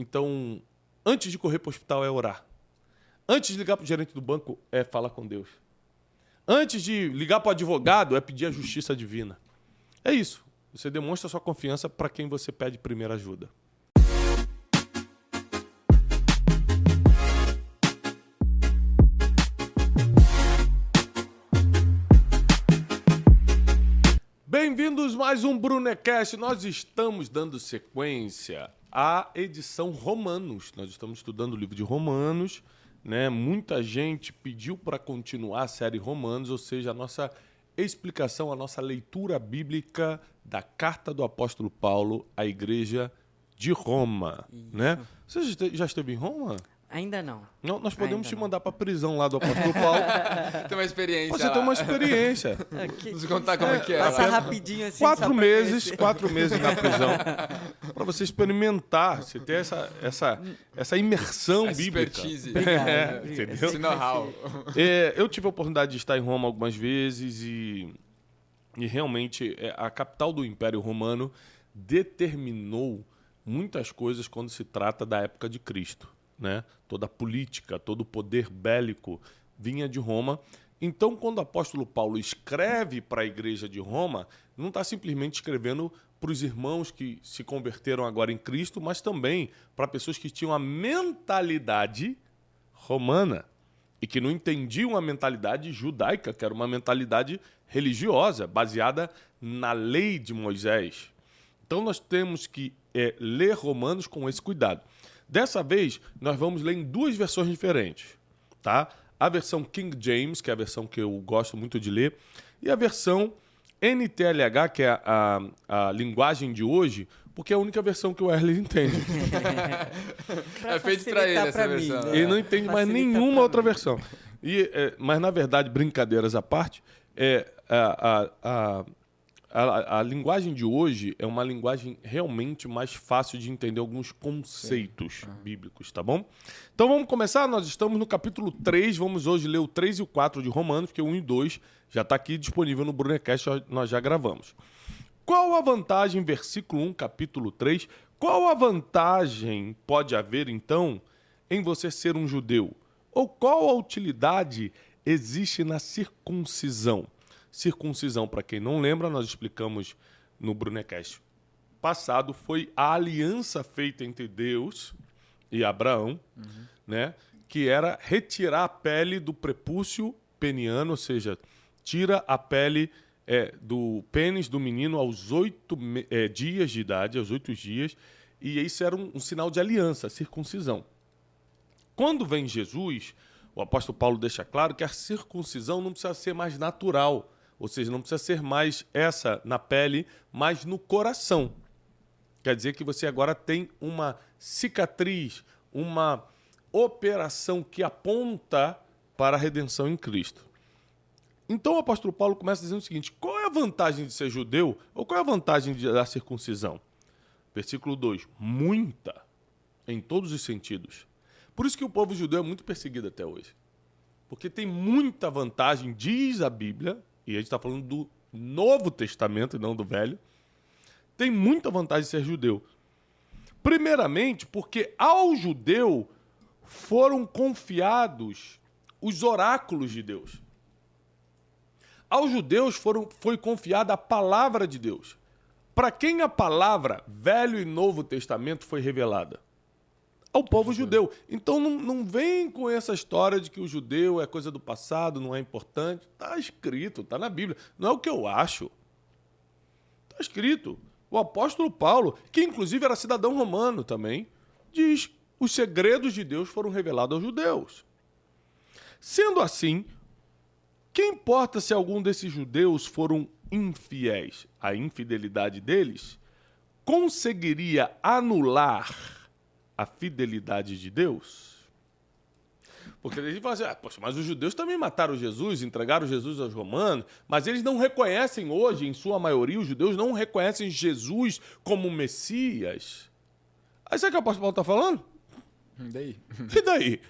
então, antes de correr para o hospital é orar. Antes de ligar para o gerente do banco é falar com Deus. Antes de ligar para o advogado é pedir a justiça divina. É isso. Você demonstra sua confiança para quem você pede primeira ajuda. Bem-vindos mais um Brunecast. Nós estamos dando sequência à edição Romanos. Nós estamos estudando o livro de Romanos, né? Muita gente pediu para continuar a série Romanos, ou seja, a nossa explicação, a nossa leitura bíblica da carta do apóstolo Paulo à igreja de Roma, Isso. né? Você já esteve em Roma? Ainda não. Não, nós podemos Ainda te não. mandar para prisão lá do apóstolo Paulo. Tem uma experiência. Você lá. tem uma experiência. Nos contar como é que é. Passa lá. rapidinho assim. quatro meses, quatro meses na prisão, para você experimentar, você ter essa, essa, essa imersão Essa bíblica. expertise. É, entendeu? Esse know-how. É, eu tive a oportunidade de estar em Roma algumas vezes e, e realmente é, a capital do Império Romano determinou muitas coisas quando se trata da época de Cristo. Né? Toda a política, todo o poder bélico vinha de Roma. Então, quando o apóstolo Paulo escreve para a igreja de Roma, não está simplesmente escrevendo para os irmãos que se converteram agora em Cristo, mas também para pessoas que tinham a mentalidade romana e que não entendiam a mentalidade judaica, que era uma mentalidade religiosa, baseada na lei de Moisés. Então nós temos que é, ler Romanos com esse cuidado. Dessa vez, nós vamos ler em duas versões diferentes. Tá? A versão King James, que é a versão que eu gosto muito de ler, e a versão NTLH, que é a, a, a linguagem de hoje, porque é a única versão que o Erle entende. É feito pra ele essa pra mim, versão, né? né? Ele não entende mais nenhuma outra mim. versão. E, é, mas, na verdade, brincadeiras à parte, é, a, a, a, a, linguagem de hoje é uma linguagem realmente mais fácil de entender alguns conceitos bíblicos, tá bom? Então vamos começar? Nós estamos no capítulo 3, vamos hoje ler o 3 e o 4 de Romanos, porque o 1 e 2 já está aqui disponível no Brunecast, nós já gravamos. Qual a vantagem, versículo 1, capítulo 3, qual a vantagem pode haver, então, em você ser um judeu? Ou qual a utilidade existe na circuncisão? Circuncisão, para quem não lembra, nós explicamos no Brunecast passado, foi a aliança feita entre Deus e Abraão, né? que era retirar a pele do prepúcio peniano, ou seja, tira a pele é, do pênis do menino aos oito é, dias de idade, aos oito dias, e isso era um, um sinal de aliança, circuncisão. Quando vem Jesus, o apóstolo Paulo deixa claro que a circuncisão não precisa ser mais natural, ou seja, não precisa ser mais essa na pele, mas no coração. Quer dizer que você agora tem uma cicatriz, uma operação que aponta para a redenção em Cristo. Então o apóstolo Paulo começa dizendo o seguinte: qual é a vantagem de ser judeu? Ou qual é a vantagem da circuncisão? Versículo 2: muita, em todos os sentidos. Por isso que o povo judeu é muito perseguido até hoje. Porque tem muita vantagem, diz a Bíblia, e a gente está falando do Novo Testamento e não do Velho, tem muita vantagem de ser judeu. Primeiramente, porque ao judeu foram confiados os oráculos de Deus. Aos judeus foram, foi confiada a palavra de Deus. Para quem a palavra Velho e Novo Testamento foi revelada? Ao povo judeu. Então não, não vem com essa história de que o judeu é coisa do passado, não é importante. Está escrito, está na Bíblia. Não é o que eu acho. Está escrito. O apóstolo Paulo, que inclusive era cidadão romano também, diz: os segredos de Deus foram revelados aos judeus. Sendo assim, que importa se algum desses judeus foram infiéis? A infidelidade deles conseguiria anular a fidelidade de Deus? Porque a gente fala assim, ah, poxa, mas os judeus também mataram Jesus, entregaram Jesus aos romanos, mas eles não reconhecem hoje, em sua maioria, os judeus não reconhecem Jesus como Messias. Aí sabe o que o apóstolo Paulo está falando? Daí. E daí?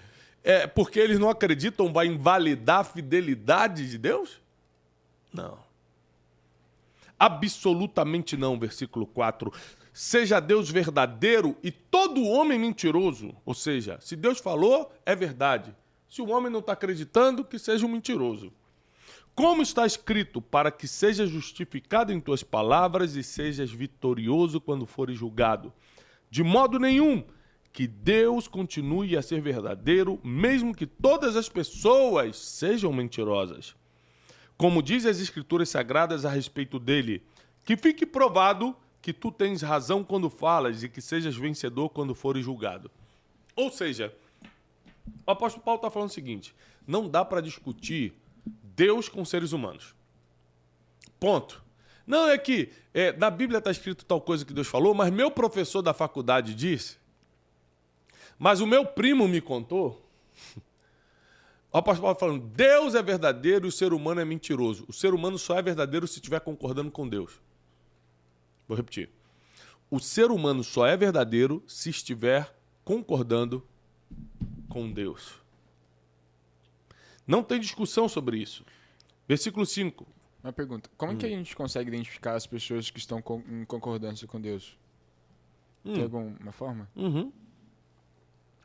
É porque eles não acreditam vai invalidar a fidelidade de Deus? Não. Absolutamente não, versículo 4. Seja Deus verdadeiro e todo homem mentiroso. Ou seja, se Deus falou, é verdade. Se o homem não está acreditando, que seja um mentiroso. Como está escrito, para que sejas justificado em tuas palavras e sejas vitorioso quando fores julgado. De modo nenhum que Deus continue a ser verdadeiro, mesmo que todas as pessoas sejam mentirosas. Como diz as Escrituras Sagradas a respeito dele, que fique provado que tu tens razão quando falas e que sejas vencedor quando fores julgado. Ou seja, o apóstolo Paulo está falando o seguinte: não dá para discutir Deus com seres humanos. Ponto. Não é que é, na Bíblia está escrito tal coisa que Deus falou, mas meu professor da faculdade disse, mas o meu primo me contou. O apóstolo Paulo falando, Deus é verdadeiro e o ser humano é mentiroso. O ser humano só é verdadeiro se estiver concordando com Deus. Vou repetir. O ser humano só é verdadeiro se estiver concordando com Deus. Não tem discussão sobre isso. Versículo 5. Uma pergunta. Como hum. que a gente consegue identificar as pessoas que estão em concordância com Deus? Hum. Tem alguma forma? Uhum.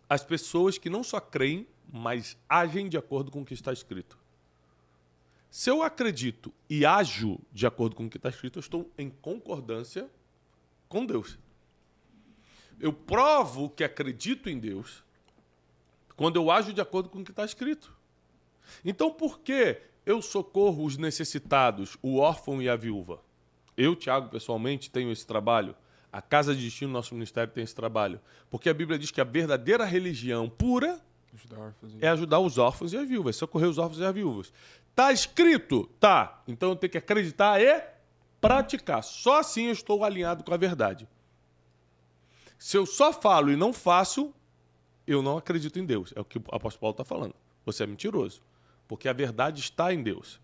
As pessoas que não só creem, mas agem de acordo com o que está escrito. Se eu acredito e ajo de acordo com o que está escrito, eu estou em concordância com Deus. Eu provo que acredito em Deus quando eu ajo de acordo com o que está escrito. Então, por que eu socorro os necessitados, o órfão e a viúva? Eu, Tiago, pessoalmente, tenho esse trabalho. A Casa de Destino, nosso ministério, tem esse trabalho. Porque a Bíblia diz que a verdadeira religião pura é ajudar os órfãos e as viúvas, socorrer os órfãos e as viúvas. Tá escrito? Tá. Então eu tenho que acreditar e praticar. Só assim eu estou alinhado com a verdade. Se eu só falo e não faço, eu não acredito em Deus. É o que o apóstolo Paulo está falando. Você é mentiroso. Porque a verdade está em Deus.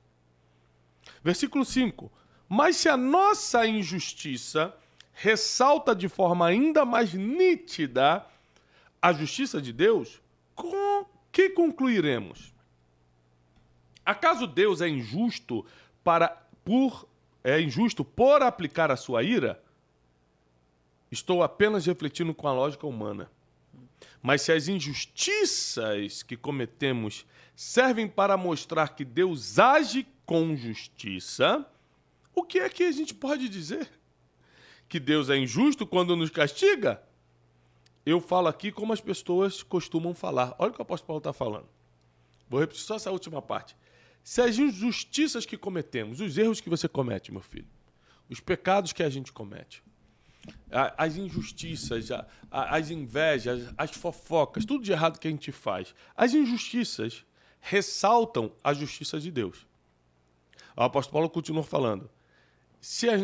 Versículo 5. Mas se a nossa injustiça ressalta de forma ainda mais nítida a justiça de Deus, com que concluiremos? Acaso Deus é injusto para por é injusto por aplicar a sua ira? Estou apenas refletindo com a lógica humana. Mas se as injustiças que cometemos servem para mostrar que Deus age com justiça, o que é que a gente pode dizer? Que Deus é injusto quando nos castiga? Eu falo aqui como as pessoas costumam falar. Olha o que o apóstolo Paulo está falando. Vou repetir só essa última parte. Se as injustiças que cometemos, os erros que você comete, meu filho, os pecados que a gente comete, as injustiças, as invejas, as fofocas, tudo de errado que a gente faz. As injustiças ressaltam a justiça de Deus. O apóstolo Paulo continua falando: se as,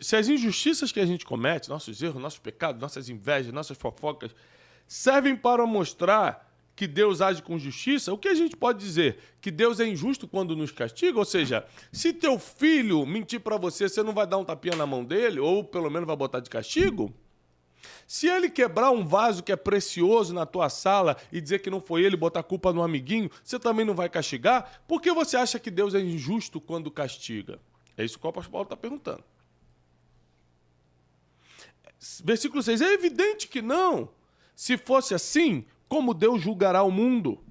se as injustiças que a gente comete, nossos erros, nossos pecados, nossas invejas, nossas fofocas, servem para mostrar que Deus age com justiça, o que a gente pode dizer? Que Deus é injusto quando nos castiga? Ou seja, se teu filho mentir para você, você não vai dar um tapinha na mão dele, ou pelo menos vai botar de castigo? Se ele quebrar um vaso que é precioso na tua sala e dizer que não foi ele, botar culpa no amiguinho, você também não vai castigar? Por que você acha que Deus é injusto quando castiga? É isso que o apóstolo Paulo está perguntando. Versículo 6. É evidente que não. Se fosse assim, como Deus julgará o mundo?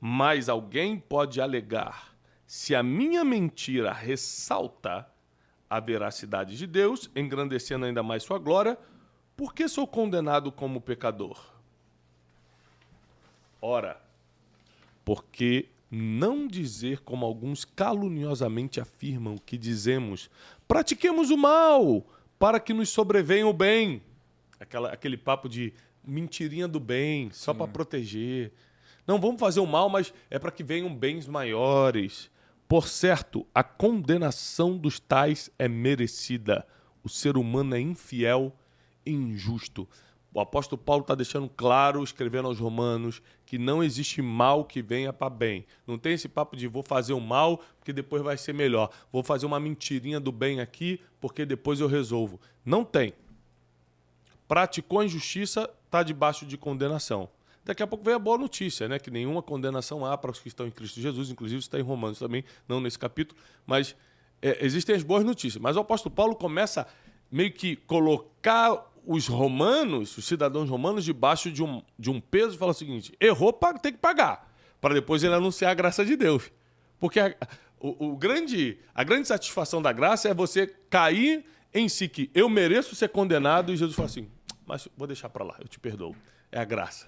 Mas alguém pode alegar: se a minha mentira ressalta a veracidade de Deus, engrandecendo ainda mais sua glória, por que sou condenado como pecador? Ora, porque não dizer como alguns caluniosamente afirmam que dizemos: pratiquemos o mal para que nos sobrevenha o bem. Aquela, aquele papo de mentirinha do bem, só para proteger. Não, vamos fazer o mal, mas é para que venham bens maiores. Por certo, a condenação dos tais é merecida. O ser humano é infiel e injusto. O apóstolo Paulo está deixando claro, escrevendo aos Romanos, que não existe mal que venha para bem. Não tem esse papo de vou fazer o mal porque depois vai ser melhor. Vou fazer uma mentirinha do bem aqui porque depois eu resolvo. Não tem. Praticou a injustiça, está debaixo de condenação. Daqui a pouco vem a boa notícia, né? Que nenhuma condenação há para os que estão em Cristo Jesus, inclusive está em Romanos também, não nesse capítulo, mas é, existem as boas notícias. Mas o apóstolo Paulo começa meio que colocar os romanos, os cidadãos romanos, debaixo de um, de um peso e falar o seguinte: errou, tem que pagar. Para depois ele anunciar a graça de Deus. Porque a, o, o, grande, a grande satisfação da graça é você cair em si que eu mereço ser condenado e Jesus fala assim: mas vou deixar para lá, eu te perdoo. É a graça.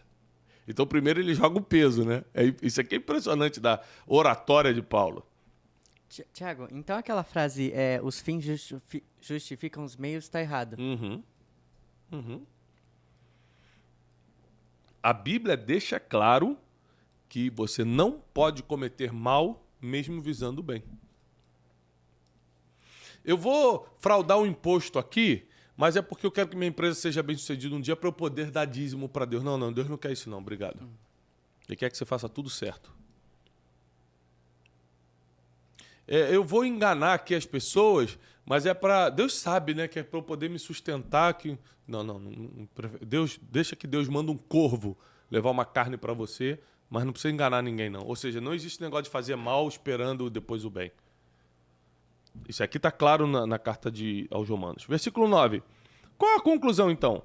Então, primeiro ele joga o peso, né? É, isso aqui é impressionante da oratória de Paulo. Tiago, então aquela frase, é, os fins justificam os meios, está errado. Uhum. Uhum. A Bíblia deixa claro que você não pode cometer mal mesmo visando o bem. Eu vou fraudar o um imposto aqui, mas é porque eu quero que minha empresa seja bem sucedida um dia para eu poder dar dízimo para Deus. Não, não, Deus não quer isso não, obrigado. Ele quer que você faça tudo certo. É, eu vou enganar aqui as pessoas, mas é para Deus sabe, né, que é para eu poder me sustentar que não, não, não, Deus deixa que Deus manda um corvo levar uma carne para você, mas não precisa enganar ninguém não. Ou seja, não existe negócio de fazer mal esperando depois o bem. Isso aqui está claro na, na, carta de, aos Romanos. Versículo 9. Qual a conclusão então?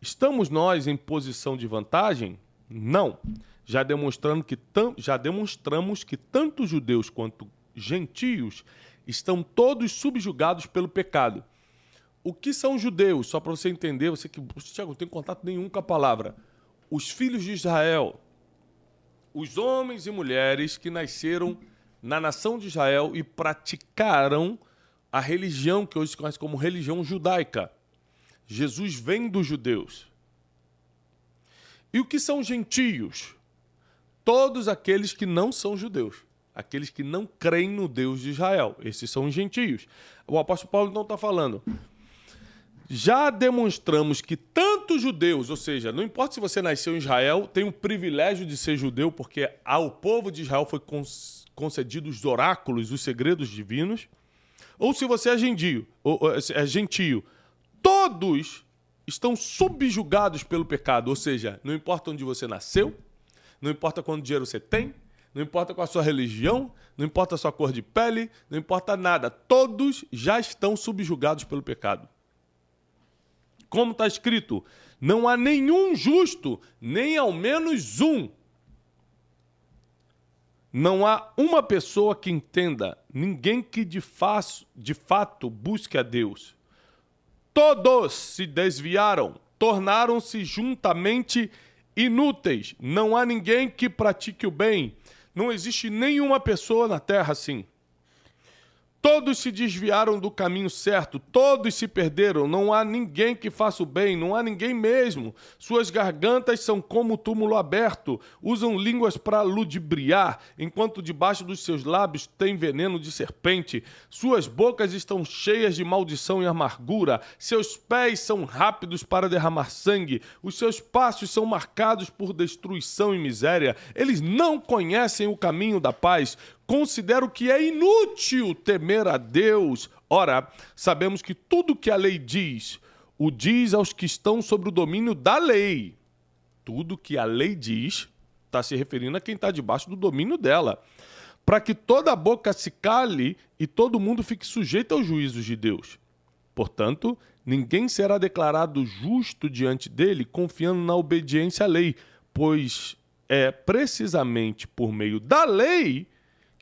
Estamos nós em posição de vantagem? Não. Já, demonstrando que já demonstramos que tanto judeus quanto gentios estão todos subjugados pelo pecado. O que são judeus? Só para você entender, você que, Tiago, não tem contato nenhum com a palavra. Os filhos de Israel, os homens e mulheres que nasceram na nação de Israel e praticaram a religião que hoje se conhece como religião judaica. Jesus vem dos judeus. E o que são gentios? Todos aqueles que não são judeus aqueles que não creem no Deus de Israel. Esses são os gentios. O apóstolo Paulo não está falando. Já demonstramos que tanto judeus, ou seja, não importa se você nasceu em Israel, tem o privilégio de ser judeu, porque ao povo de Israel foi concedido os oráculos, os segredos divinos, ou se você é gentio, ou, é gentio, todos estão subjugados pelo pecado, ou seja, não importa onde você nasceu, não importa quanto dinheiro você tem, não importa qual a sua religião, não importa a sua cor de pele, não importa nada. Todos já estão subjugados pelo pecado. Como está escrito, não há nenhum justo, nem ao menos um. Não há uma pessoa que entenda, ninguém que de, faço, de fato busque a Deus. Todos se desviaram, tornaram-se juntamente inúteis. Não há ninguém que pratique o bem não existe nenhuma pessoa na terra assim. Todos se desviaram do caminho certo, todos se perderam, não há ninguém que faça o bem, não há ninguém mesmo. Suas gargantas são como túmulo aberto, usam línguas para ludibriar, enquanto debaixo dos seus lábios tem veneno de serpente. Suas bocas estão cheias de maldição e amargura, seus pés são rápidos para derramar sangue, os seus passos são marcados por destruição e miséria. Eles não conhecem o caminho da paz considero que é inútil temer a Deus. Ora, sabemos que tudo que a lei diz, o diz aos que estão sobre o domínio da lei. Tudo que a lei diz está se referindo a quem está debaixo do domínio dela. Para que toda boca se cale e todo mundo fique sujeito aos juízos de Deus. Portanto, ninguém será declarado justo diante dele confiando na obediência à lei, pois é precisamente por meio da lei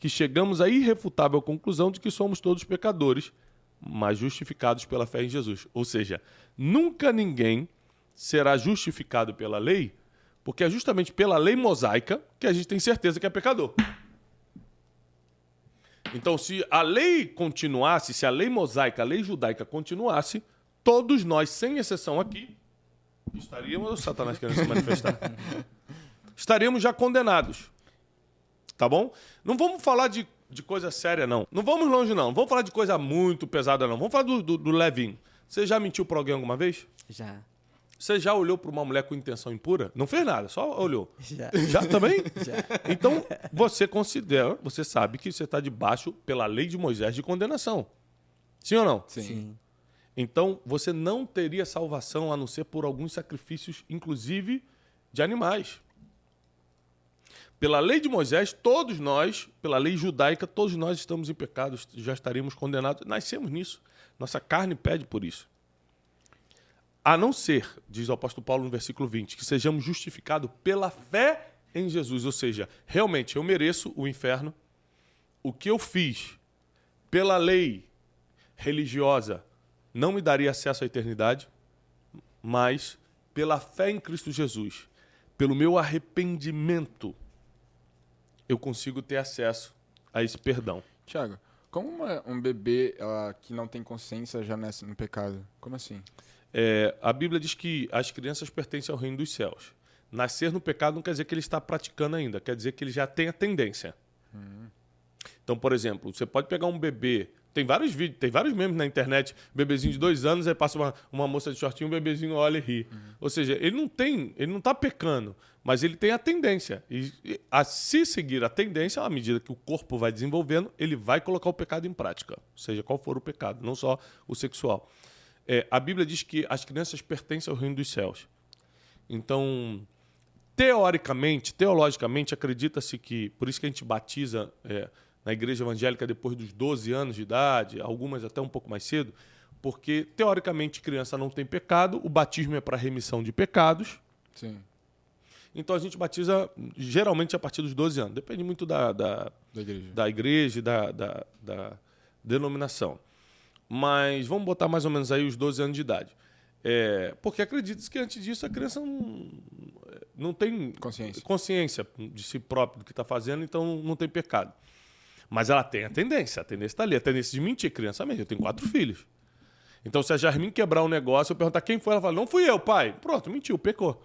que chegamos à irrefutável conclusão de que somos todos pecadores, mas justificados pela fé em Jesus. Ou seja, nunca ninguém será justificado pela lei, porque é justamente pela lei mosaica que a gente tem certeza que é pecador. Então, se a lei continuasse, se a lei mosaica, a lei judaica continuasse, todos nós, sem exceção aqui, estaríamos. Satanás querendo se manifestar. estaríamos já condenados tá bom? Não vamos falar de, de coisa séria, não. Não vamos longe, não. Vamos falar de coisa muito pesada, não. Vamos falar do, do, do levinho. Você já mentiu pra alguém alguma vez? Já. Você já olhou para uma mulher com intenção impura? Não fez nada, só olhou. Já. Já também? Já. Então, você considera, você sabe que você está debaixo, pela lei de Moisés, de condenação. Sim ou não? Sim. Sim. Então, você não teria salvação a não ser por alguns sacrifícios, inclusive de animais. Pela lei de Moisés, todos nós, pela lei judaica, todos nós estamos em pecados, já estaríamos condenados. Nascemos nisso. Nossa carne pede por isso. A não ser, diz o apóstolo Paulo no versículo 20, que sejamos justificados pela fé em Jesus. Ou seja, realmente eu mereço o inferno. O que eu fiz pela lei religiosa não me daria acesso à eternidade, mas pela fé em Cristo Jesus, pelo meu arrependimento, eu consigo ter acesso a esse perdão. Tiago, como uma, um bebê uh, que não tem consciência já nasce no pecado? Como assim? É, a Bíblia diz que as crianças pertencem ao reino dos céus. Nascer no pecado não quer dizer que ele está praticando ainda, quer dizer que ele já tem a tendência. Hum. Então, por exemplo, você pode pegar um bebê. Tem vários vídeos, tem vários memes na internet, bebezinho de dois anos, aí passa uma, uma moça de shortinho, um bebezinho olha e ri. Uhum. Ou seja, ele não tem, ele não está pecando, mas ele tem a tendência. E, e, a se seguir a tendência, à medida que o corpo vai desenvolvendo, ele vai colocar o pecado em prática, seja qual for o pecado, não só o sexual. É, a Bíblia diz que as crianças pertencem ao reino dos céus. Então, teoricamente, teologicamente, acredita-se que, por isso que a gente batiza é, na igreja evangélica depois dos 12 anos de idade, algumas até um pouco mais cedo, porque teoricamente criança não tem pecado, o batismo é para remissão de pecados. Sim. Então a gente batiza geralmente a partir dos 12 anos. Depende muito da, da, da igreja, da igreja e da, da, da denominação mas vamos botar mais ou menos aí os 12 anos de idade. É, porque acredita-se que antes disso a criança não, não tem consciência. consciência de si próprio do que está fazendo, então não tem pecado. Mas ela tem a tendência, a tendência está ali, a tendência de mentir, criança mesmo. Eu tenho quatro filhos. Então, se a Jarmin quebrar um negócio, eu perguntar quem foi, ela fala, não fui eu, pai. Pronto, mentiu, pecou.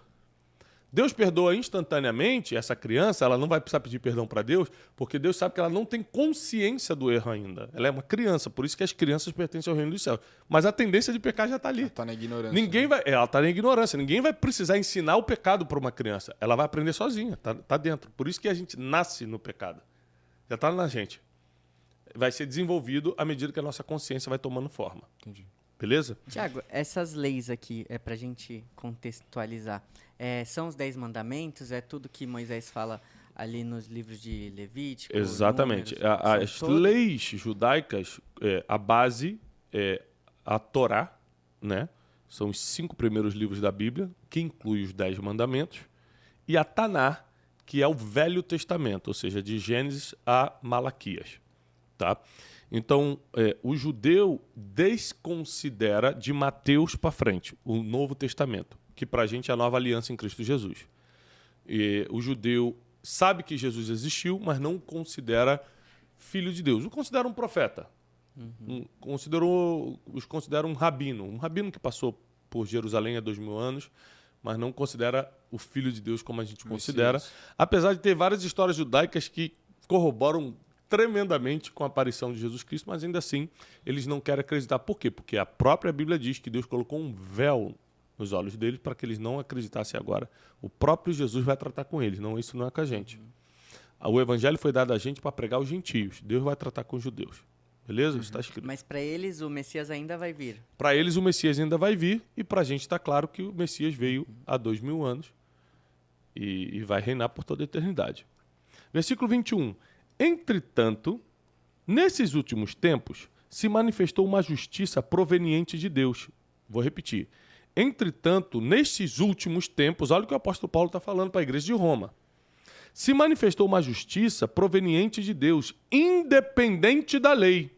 Deus perdoa instantaneamente essa criança, ela não vai precisar pedir perdão para Deus, porque Deus sabe que ela não tem consciência do erro ainda. Ela é uma criança, por isso que as crianças pertencem ao reino dos céus. Mas a tendência de pecar já está ali. Ela está na ignorância. Ninguém né? vai, ela está na ignorância. Ninguém vai precisar ensinar o pecado para uma criança. Ela vai aprender sozinha, está tá dentro. Por isso que a gente nasce no pecado. Já está na gente. Vai ser desenvolvido à medida que a nossa consciência vai tomando forma. Entendi. Beleza? Tiago, essas leis aqui, é para a gente contextualizar, é, são os Dez Mandamentos? É tudo que Moisés fala ali nos livros de Levítico? Exatamente. Números, a, as todos? leis judaicas, é, a base é a Torá, né? São os cinco primeiros livros da Bíblia, que inclui os Dez Mandamentos, e a Taná, que é o Velho Testamento, ou seja, de Gênesis a Malaquias, tá? Então, é, o judeu desconsidera de Mateus para frente o Novo Testamento, que para a gente é a nova aliança em Cristo Jesus. E o judeu sabe que Jesus existiu, mas não considera filho de Deus. O considera um profeta. Uhum. Um, considerou, os considera um rabino. Um rabino que passou por Jerusalém há dois mil anos, mas não considera o filho de Deus como a gente considera. Apesar de ter várias histórias judaicas que corroboram tremendamente com a aparição de Jesus Cristo, mas ainda assim eles não querem acreditar. Por quê? Porque a própria Bíblia diz que Deus colocou um véu nos olhos deles para que eles não acreditassem agora. O próprio Jesus vai tratar com eles, não isso não é com a gente. O evangelho foi dado a gente para pregar os gentios. Deus vai tratar com os judeus. Beleza? Uhum. Está escrito. Mas para eles o Messias ainda vai vir. Para eles o Messias ainda vai vir e para a gente está claro que o Messias veio uhum. há dois mil anos e, e vai reinar por toda a eternidade. Versículo 21. Entretanto, nesses últimos tempos, se manifestou uma justiça proveniente de Deus. Vou repetir. Entretanto, nestes últimos tempos, olha o que o apóstolo Paulo está falando para a igreja de Roma. Se manifestou uma justiça proveniente de Deus, independente da lei,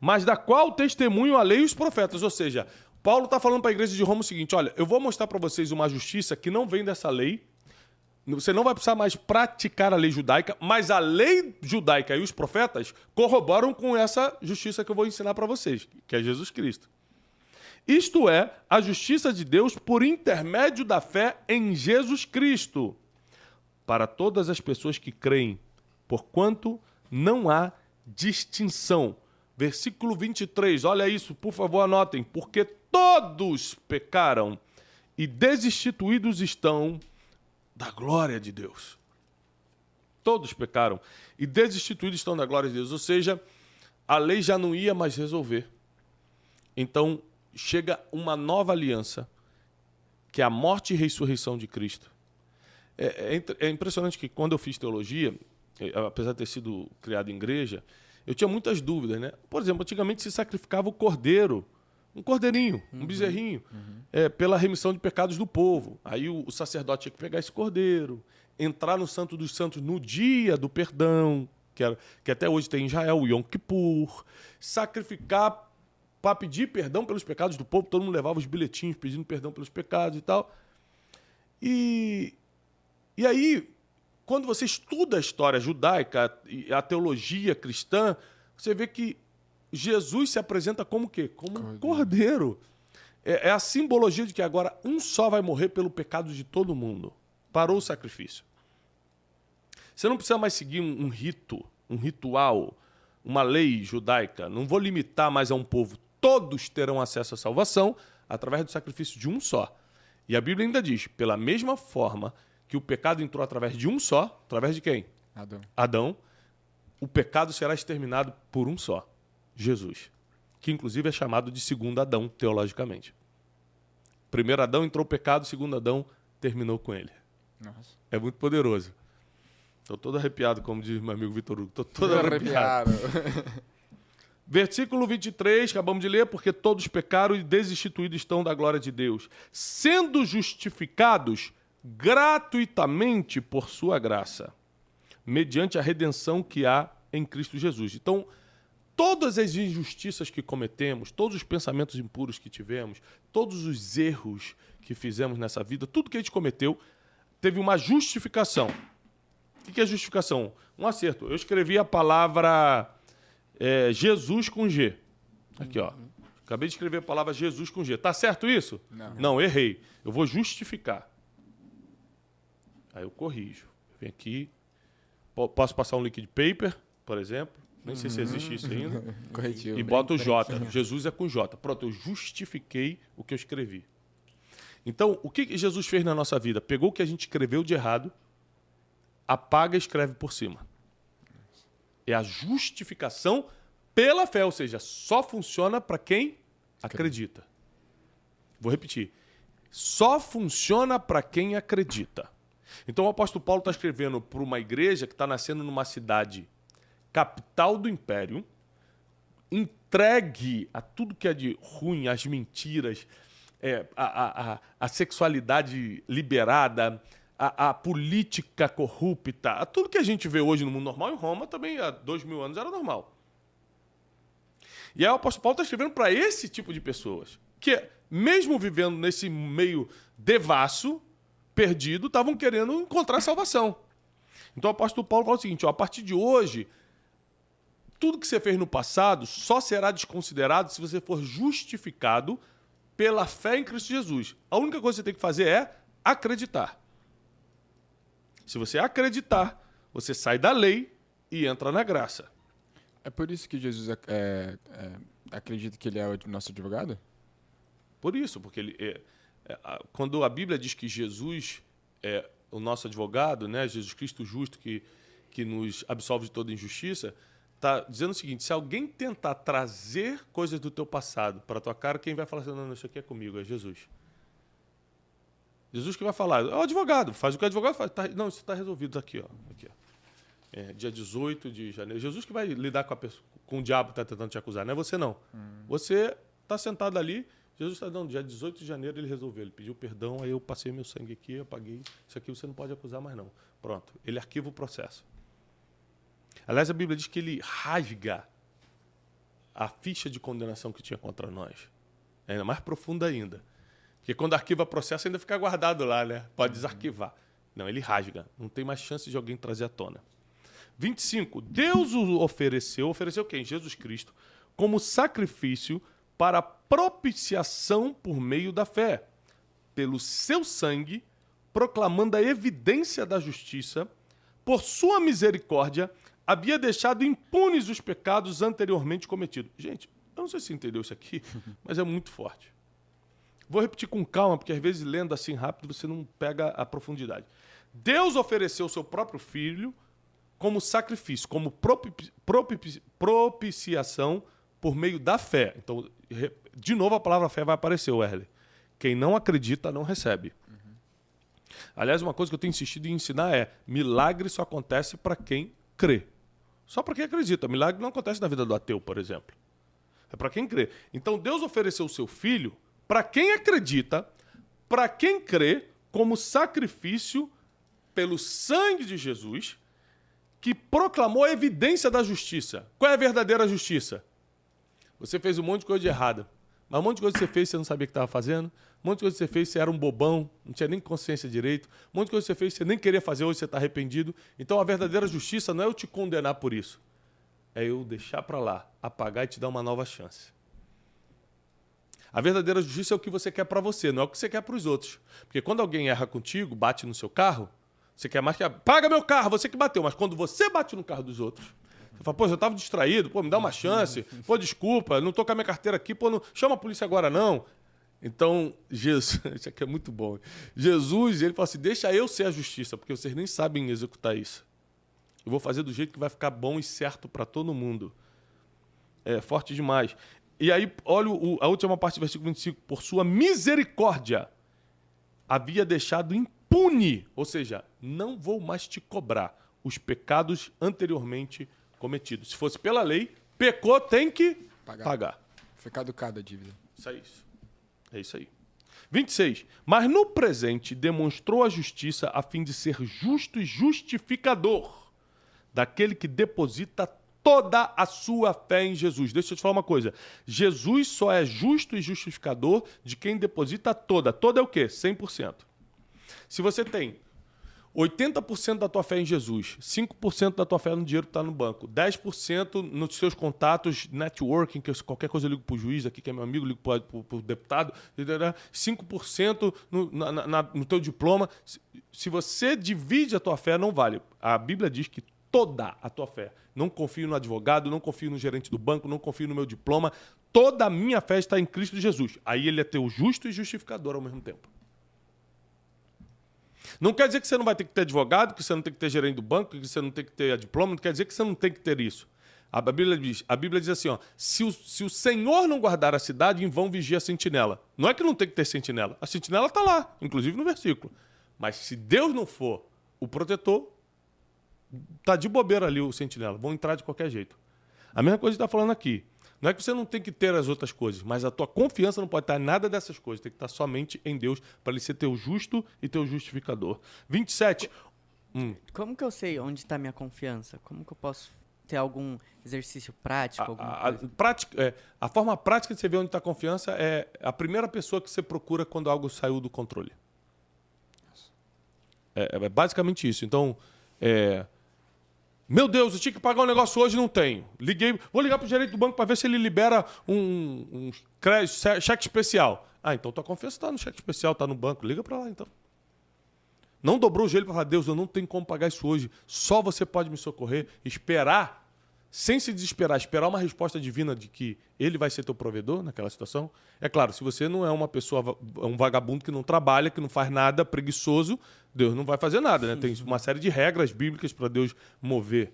mas da qual testemunho a lei e os profetas. Ou seja, Paulo está falando para a igreja de Roma o seguinte: olha, eu vou mostrar para vocês uma justiça que não vem dessa lei, você não vai precisar mais praticar a lei judaica, mas a lei judaica e os profetas corroboram com essa justiça que eu vou ensinar para vocês, que é Jesus Cristo. Isto é, a justiça de Deus por intermédio da fé em Jesus Cristo, para todas as pessoas que creem, porquanto não há distinção. Versículo 23, olha isso, por favor, anotem. Porque todos pecaram e destituídos estão da glória de Deus. Todos pecaram e destituídos estão da glória de Deus. Ou seja, a lei já não ia mais resolver. Então chega uma nova aliança, que é a morte e ressurreição de Cristo. É, é, é impressionante que quando eu fiz teologia, é, apesar de ter sido criado em igreja, eu tinha muitas dúvidas. Né? Por exemplo, antigamente se sacrificava o cordeiro um cordeirinho, um bezerrinho, é, pela remissão de pecados do povo. Aí o, o sacerdote tinha que pegar esse cordeiro, entrar no Santo dos Santos no dia do perdão, que, era, que até hoje tem em Israel, o Yom Kippur, sacrificar para pedir perdão pelos pecados do povo, todo mundo levava os bilhetinhos pedindo perdão pelos pecados e tal. E, e aí, quando você estuda a história judaica e a teologia cristã, você vê que Jesus se apresenta como o quê? Como um cordeiro. É, é a simbologia de que agora um só vai morrer pelo pecado de todo mundo. Parou o sacrifício. Você não precisa mais seguir um, um rito, um ritual, uma lei judaica. Não vou limitar mais a um povo. Todos terão acesso à salvação através do sacrifício de um só. E a Bíblia ainda diz: pela mesma forma que o pecado entrou através de um só, através de quem? Adão. Adão, o pecado será exterminado por um só, Jesus, que inclusive é chamado de segundo Adão teologicamente. Primeiro Adão entrou o pecado, segundo Adão terminou com ele. Nossa. É muito poderoso. Estou todo arrepiado, como diz meu amigo Vitor Hugo. Estou todo arrepiado. Versículo 23, acabamos de ler, porque todos pecaram e desinstituídos estão da glória de Deus, sendo justificados gratuitamente por sua graça, mediante a redenção que há em Cristo Jesus. Então, todas as injustiças que cometemos, todos os pensamentos impuros que tivemos, todos os erros que fizemos nessa vida, tudo que a gente cometeu, teve uma justificação. O que é justificação? Um acerto. Eu escrevi a palavra é, Jesus com G. Aqui, ó. Acabei de escrever a palavra Jesus com G. Tá certo isso? Não. Não, errei. Eu vou justificar. Aí eu corrijo. Venho aqui. Po- Posso passar um liquid paper, por exemplo. Nem sei se existe isso ainda. Corretivo. E boto o J. Jesus é com J. Pronto, eu justifiquei o que eu escrevi. Então, o que que Jesus fez na nossa vida? Pegou o que a gente escreveu de errado, apaga e escreve por cima. É a justificação pela fé, ou seja, só funciona para quem acredita. Vou repetir. Só funciona para quem acredita. Então o apóstolo Paulo está escrevendo para uma igreja que está nascendo numa cidade capital do império, entregue a tudo que é de ruim, as mentiras, é, a, a, a, sexualidade liberada, a, a política corrupta, a tudo que a gente vê hoje no mundo normal, em Roma também há dois mil anos era normal. E aí o apóstolo Paulo está escrevendo para esse tipo de pessoas, que mesmo vivendo nesse meio devasso, perdido, estavam querendo encontrar salvação. Então o apóstolo Paulo fala o seguinte: ó, a partir de hoje, tudo que você fez no passado só será desconsiderado se você for justificado pela fé em Cristo Jesus. A única coisa que você tem que fazer é acreditar. Se você acreditar, você sai da lei e entra na graça. É por isso que Jesus é- é- acredita que ele é o nosso advogado? Por isso, porque ele é- quando a Bíblia diz que Jesus é o nosso advogado, né, Jesus Cristo justo que, que nos absolve de toda injustiça, está dizendo o seguinte: se alguém tentar trazer coisas do teu passado para tua cara, quem vai falar assim, não, não, isso aqui é comigo, é Jesus. Jesus que vai falar, é o advogado, faz o que o advogado faz. Tá- não, isso está resolvido aqui, ó. Aqui, ó. É, dia 18 de janeiro. Jesus que vai lidar com, a pessoa, com o diabo que está tentando te acusar, não é você não. Você está sentado ali, Jesus está dando, dia 18 de janeiro ele resolveu, ele pediu perdão, aí eu passei meu sangue aqui, eu paguei, isso aqui você não pode acusar mais não. Pronto, ele arquiva o processo. Aliás, a Bíblia diz que ele rasga a ficha de condenação que tinha contra nós. É ainda mais profunda ainda. Porque quando arquiva processo ainda fica guardado lá, né? Pode desarquivar. Não, ele rasga. Não tem mais chance de alguém trazer à tona. 25. Deus o ofereceu, ofereceu quem? Jesus Cristo, como sacrifício para propiciação por meio da fé, pelo seu sangue, proclamando a evidência da justiça, por sua misericórdia, havia deixado impunes os pecados anteriormente cometidos. Gente, eu não sei se você entendeu isso aqui, mas é muito forte. Vou repetir com calma, porque às vezes lendo assim rápido você não pega a profundidade. Deus ofereceu o seu próprio filho como sacrifício, como propici- propici- propiciação por meio da fé. Então, de novo a palavra fé vai aparecer, Wesley. Quem não acredita não recebe. Aliás, uma coisa que eu tenho insistido em ensinar é: milagre só acontece para quem crê. Só para quem acredita. Milagre não acontece na vida do ateu, por exemplo. É para quem crê. Então Deus ofereceu o seu filho para quem acredita, para quem crê, como sacrifício pelo sangue de Jesus, que proclamou a evidência da justiça. Qual é a verdadeira justiça? Você fez um monte de coisa de errada. Mas um monte de coisa que você fez você não sabia que estava fazendo. Um monte de coisa que você fez você era um bobão, não tinha nem consciência direito. Um monte de coisa que você fez você nem queria fazer, hoje você está arrependido. Então a verdadeira justiça não é eu te condenar por isso. É eu deixar para lá, apagar e te dar uma nova chance. A verdadeira justiça é o que você quer para você, não é o que você quer para os outros. Porque quando alguém erra contigo, bate no seu carro, você quer mais que. Paga meu carro, você que bateu. Mas quando você bate no carro dos outros, você fala, pô, eu tava distraído, pô, me dá uma chance, pô, desculpa, não tô com a minha carteira aqui, pô, não... chama a polícia agora não. Então, Jesus, isso aqui é muito bom. Jesus, ele fala assim: deixa eu ser a justiça, porque vocês nem sabem executar isso. Eu vou fazer do jeito que vai ficar bom e certo para todo mundo. É forte demais. E aí, olha o, a última parte do versículo 25. Por sua misericórdia, havia deixado impune, ou seja, não vou mais te cobrar os pecados anteriormente cometidos. Se fosse pela lei, pecou, tem que pagar. pagar. Foi caducada a dívida. Isso é isso. É isso aí. 26. Mas no presente demonstrou a justiça a fim de ser justo e justificador daquele que deposita toda a sua fé em Jesus. Deixa eu te falar uma coisa. Jesus só é justo e justificador de quem deposita toda. Toda é o quê? 100%. Se você tem 80% da tua fé em Jesus, 5% da tua fé no dinheiro que está no banco, 10% nos seus contatos, networking, que qualquer coisa eu ligo para o juiz aqui, que é meu amigo, ligo para o deputado, 5% no, na, na, no teu diploma. Se você divide a tua fé, não vale. A Bíblia diz que toda a tua fé. Não confio no advogado, não confio no gerente do banco, não confio no meu diploma. Toda a minha fé está em Cristo Jesus. Aí ele é teu justo e justificador ao mesmo tempo. Não quer dizer que você não vai ter que ter advogado, que você não tem que ter gerente do banco, que você não tem que ter diploma, não quer dizer que você não tem que ter isso. A Bíblia diz, a Bíblia diz assim: ó, se, o, se o Senhor não guardar a cidade, em vão vigia a sentinela. Não é que não tem que ter sentinela. A sentinela está lá, inclusive no versículo. Mas se Deus não for o protetor, tá de bobeira ali o sentinela. Vão entrar de qualquer jeito. A mesma coisa está falando aqui. Não é que você não tem que ter as outras coisas, mas a tua confiança não pode estar em nada dessas coisas. Tem que estar somente em Deus para ele ser teu justo e teu justificador. 27. Hum. Como que eu sei onde está minha confiança? Como que eu posso ter algum exercício prático? A, a, prática, é, a forma prática de você ver onde está a confiança é a primeira pessoa que você procura quando algo saiu do controle. É, é basicamente isso. Então, é, meu Deus, eu tinha que pagar um negócio hoje não tenho. Liguei, vou ligar para o gerente do banco para ver se ele libera um, um crédito, cheque especial. Ah, então tua confiança está no cheque especial, está no banco. Liga para lá então. Não dobrou o joelho para falar, Deus, eu não tenho como pagar isso hoje. Só você pode me socorrer. Esperar, sem se desesperar, esperar uma resposta divina de que ele vai ser teu provedor naquela situação. É claro, se você não é uma pessoa, um vagabundo que não trabalha, que não faz nada, preguiçoso, Deus não vai fazer nada, né? Tem uma série de regras bíblicas para Deus mover.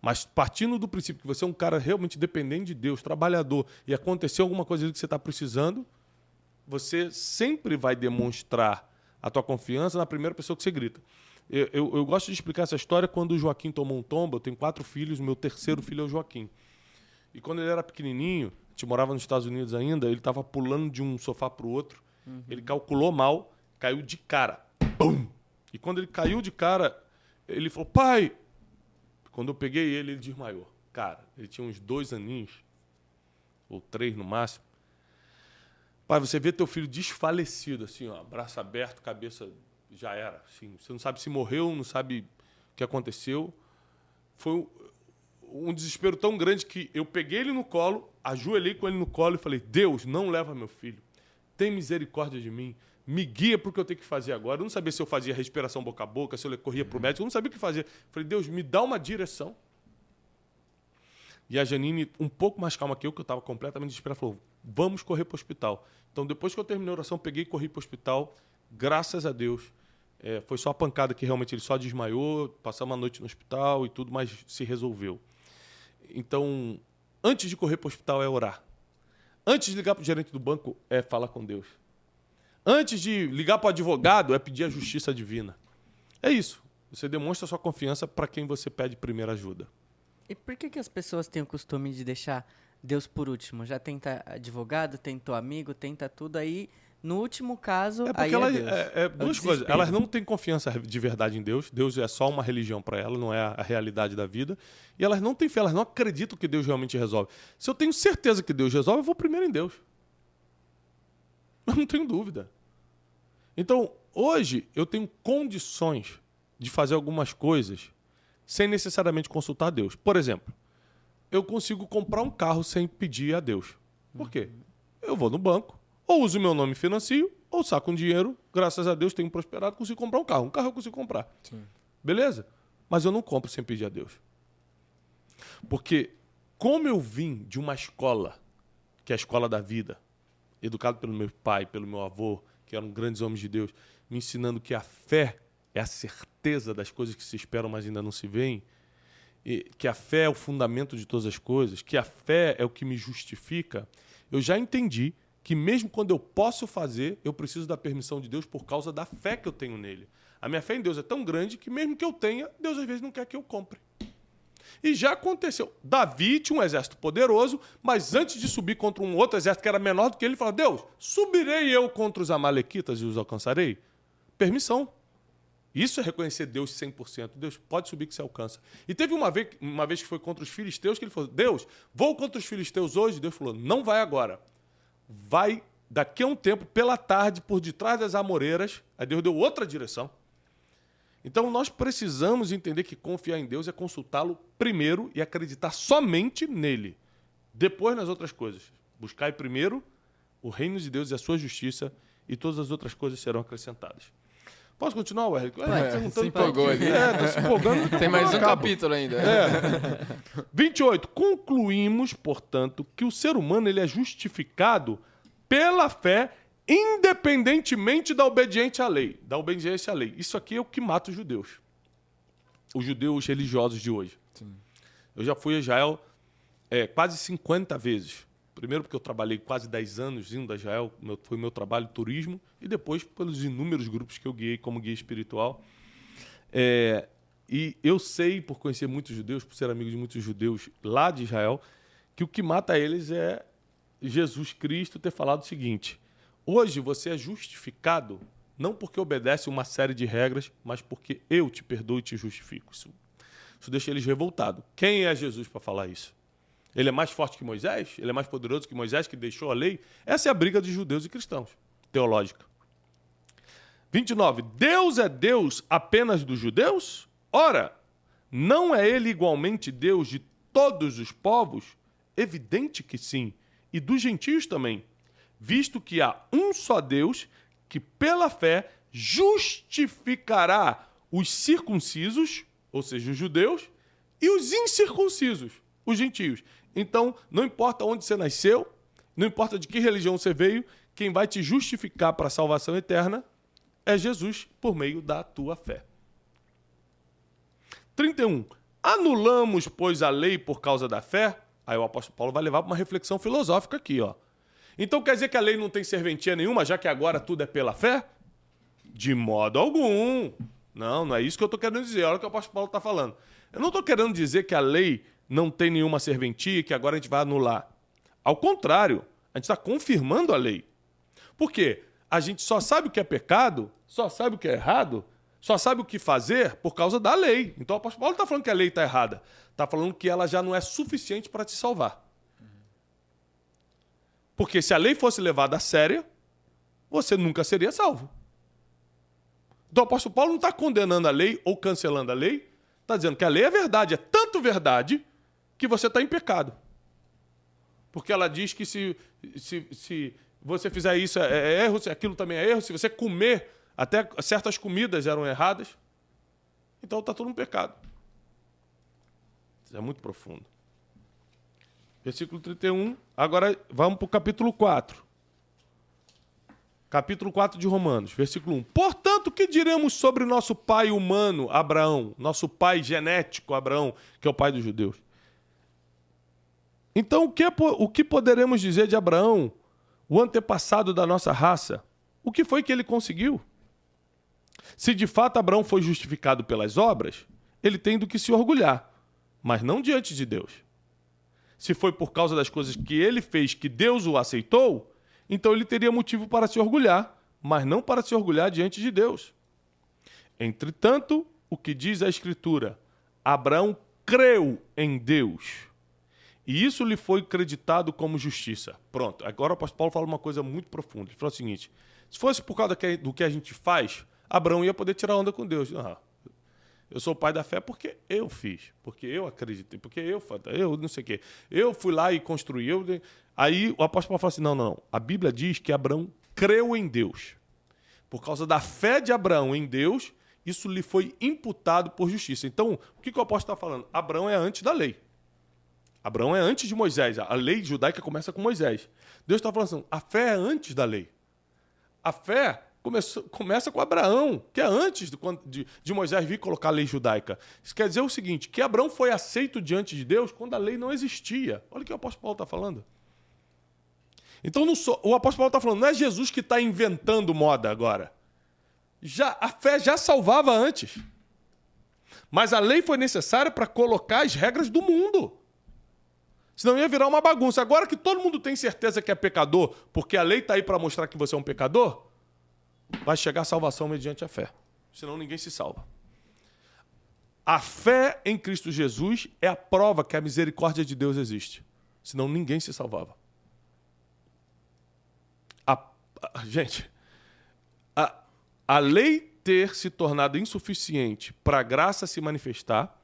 Mas partindo do princípio que você é um cara realmente dependente de Deus, trabalhador, e aconteceu alguma coisa que você está precisando, você sempre vai demonstrar a tua confiança na primeira pessoa que você grita. Eu, eu, eu, gosto de explicar essa história quando o Joaquim tomou um tombo. Eu tenho quatro filhos, meu terceiro filho é o Joaquim. E quando ele era pequenininho, a gente morava nos Estados Unidos ainda, ele estava pulando de um sofá para o outro. Uhum. Ele calculou mal, caiu de cara. Bum! E quando ele caiu de cara, ele falou, pai! Quando eu peguei ele, ele desmaiou. Cara, ele tinha uns dois aninhos, ou três no máximo. Pai, você vê teu filho desfalecido, assim, ó, braço aberto, cabeça já era. Assim, você não sabe se morreu, não sabe o que aconteceu. Foi um, desespero tão grande que eu peguei ele no colo, ajoelhei com ele no colo e falei: Deus, não leva meu filho. Tem misericórdia de mim me guia para o que eu tenho que fazer agora. Eu não sabia se eu fazia respiração boca a boca, se eu corria para o médico, eu não sabia o que fazer. Falei, Deus, me dá uma direção. E a Janine, um pouco mais calma que eu, que eu estava completamente desesperado, falou: vamos correr para o hospital. Então, depois que eu terminei a oração, peguei e corri para o hospital. Graças a Deus. É, foi só a pancada que realmente ele só desmaiou, passamos uma noite no hospital e tudo, mas se resolveu. Então, antes de correr para o hospital é orar. Antes de ligar para o gerente do banco é falar com Deus. Antes de ligar para o advogado, é pedir a justiça divina. É isso. Você demonstra sua confiança para quem você pede primeira ajuda. E por que, que as pessoas têm o costume de deixar Deus por último. Já tenta advogado, tentou amigo, tenta tudo aí. No último caso, É aí porque é Deus. é, é É o duas coisas. Elas não têm confiança de verdade em Deus. Deus é só uma religião para elas, não é a realidade da vida. E elas não têm fé, elas não acreditam que Deus realmente resolve. Se eu tenho certeza que Deus resolve, eu vou primeiro em Deus. Eu não tenho dúvida. Então, hoje, eu tenho condições de fazer algumas coisas sem necessariamente consultar Deus. Por exemplo, eu consigo comprar um carro sem pedir a Deus. Por quê? Eu vou no banco, ou uso meu nome e financio, ou saco um dinheiro, graças a Deus tenho prosperado, consigo comprar um carro. Um carro eu consigo comprar. Sim. Beleza? Mas eu não compro sem pedir a Deus. Porque, como eu vim de uma escola, que é a escola da vida, educado pelo meu pai, pelo meu avô, que eram grandes homens de Deus, me ensinando que a fé é a certeza das coisas que se esperam, mas ainda não se veem, e que a fé é o fundamento de todas as coisas, que a fé é o que me justifica, eu já entendi que mesmo quando eu posso fazer, eu preciso da permissão de Deus por causa da fé que eu tenho nele. A minha fé em Deus é tão grande que mesmo que eu tenha, Deus às vezes não quer que eu compre. E já aconteceu. Davi tinha um exército poderoso, mas antes de subir contra um outro exército que era menor do que ele, ele falou: Deus, subirei eu contra os Amalequitas e os alcançarei? Permissão. Isso é reconhecer Deus 100%. Deus pode subir que você alcança. E teve uma vez, uma vez que foi contra os filisteus que ele falou: Deus, vou contra os filisteus hoje. Deus falou: Não vai agora. Vai daqui a um tempo, pela tarde, por detrás das amoreiras. Aí Deus deu outra direção. Então nós precisamos entender que confiar em Deus é consultá-lo primeiro e acreditar somente nele. Depois nas outras coisas. Buscai primeiro o reino de Deus e a sua justiça, e todas as outras coisas serão acrescentadas. Posso continuar, Wesley? É, perguntando se pra empolgou ali. É, tá se empolgando. Tem mais um acaba. capítulo ainda. É. 28. Concluímos, portanto, que o ser humano ele é justificado pela fé, independentemente da obediência à lei. Da obediência à lei. Isso aqui é o que mata os judeus. Os judeus religiosos de hoje. Eu já fui a Israel é, quase 50 vezes. Primeiro porque eu trabalhei quase 10 anos indo a Israel, meu, foi meu trabalho turismo, e depois pelos inúmeros grupos que eu guiei como guia espiritual. É, e eu sei, por conhecer muitos judeus, por ser amigo de muitos judeus lá de Israel, que o que mata eles é Jesus Cristo ter falado o seguinte: hoje você é justificado não porque obedece uma série de regras, mas porque eu te perdoo e te justifico. Isso, isso deixa eles revoltados. Quem é Jesus para falar isso? Ele é mais forte que Moisés? Ele é mais poderoso que Moisés que deixou a lei? Essa é a briga de judeus e cristãos, teológica. 29. Deus é Deus apenas dos judeus? Ora, não é ele igualmente Deus de todos os povos? Evidente que sim, e dos gentios também, visto que há um só Deus que, pela fé, justificará os circuncisos, ou seja, os judeus, e os incircuncisos, os gentios. Então, não importa onde você nasceu, não importa de que religião você veio, quem vai te justificar para a salvação eterna é Jesus por meio da tua fé. 31. Anulamos, pois, a lei por causa da fé? Aí o apóstolo Paulo vai levar para uma reflexão filosófica aqui, ó. Então quer dizer que a lei não tem serventia nenhuma, já que agora tudo é pela fé? De modo algum. Não, não é isso que eu estou querendo dizer. Olha o que o apóstolo Paulo está falando. Eu não estou querendo dizer que a lei não tem nenhuma serventia que agora a gente vai anular. Ao contrário, a gente está confirmando a lei. Por quê? A gente só sabe o que é pecado, só sabe o que é errado, só sabe o que fazer por causa da lei. Então o apóstolo Paulo está falando que a lei está errada. Está falando que ela já não é suficiente para te salvar. Porque se a lei fosse levada a séria, você nunca seria salvo. Então o apóstolo Paulo não está condenando a lei ou cancelando a lei, está dizendo que a lei é verdade, é tanto verdade que você está em pecado. Porque ela diz que se, se, se você fizer isso é, é erro, se aquilo também é erro, se você comer, até certas comidas eram erradas, então está tudo um pecado. Isso é muito profundo. Versículo 31. Agora vamos para o capítulo 4. Capítulo 4 de Romanos, versículo 1. Portanto, que diremos sobre nosso pai humano, Abraão, nosso pai genético, Abraão, que é o pai dos judeus? Então, o que, o que poderemos dizer de Abraão, o antepassado da nossa raça? O que foi que ele conseguiu? Se de fato Abraão foi justificado pelas obras, ele tem do que se orgulhar, mas não diante de Deus. se foi por causa das coisas que ele fez que Deus o aceitou, então ele teria motivo para se orgulhar, mas não para se orgulhar diante de Deus. Entretanto, o que diz a Escritura? Abraão creu em Deus. E isso lhe foi creditado como justiça. Pronto. Agora o apóstolo Paulo fala uma coisa muito profunda. Ele fala o seguinte: se fosse por causa do que a gente faz, Abraão ia poder tirar onda com Deus. Ah, eu sou pai da fé porque eu fiz, porque eu acreditei, porque eu, eu não sei o quê. Eu fui lá e construí. Eu... Aí o apóstolo Paulo fala assim: não, não, não. A Bíblia diz que Abraão creu em Deus. Por causa da fé de Abraão em Deus, isso lhe foi imputado por justiça. Então, o que, que o apóstolo está falando? Abraão é antes da lei. Abraão é antes de Moisés. A lei judaica começa com Moisés. Deus está falando assim: a fé é antes da lei. A fé começou, começa com Abraão, que é antes de, de, de, Moisés vir colocar a lei judaica. Isso quer dizer o seguinte: que Abraão foi aceito diante de Deus quando a lei não existia. Olha o que o apóstolo Paulo está falando. Então sou, o apóstolo Paulo está falando, não é Jesus que está inventando moda agora. Já, a fé já salvava antes. Mas a lei foi necessária para colocar as regras do mundo. Senão ia virar uma bagunça. Agora que todo mundo tem certeza que é pecador, porque a lei está aí para mostrar que você é um pecador, vai chegar a salvação mediante a fé. Senão ninguém se salva. A fé em Cristo Jesus é a prova que a misericórdia de Deus existe. Senão ninguém se salvava. A, a, gente, a, a lei ter se tornado insuficiente para a graça se manifestar,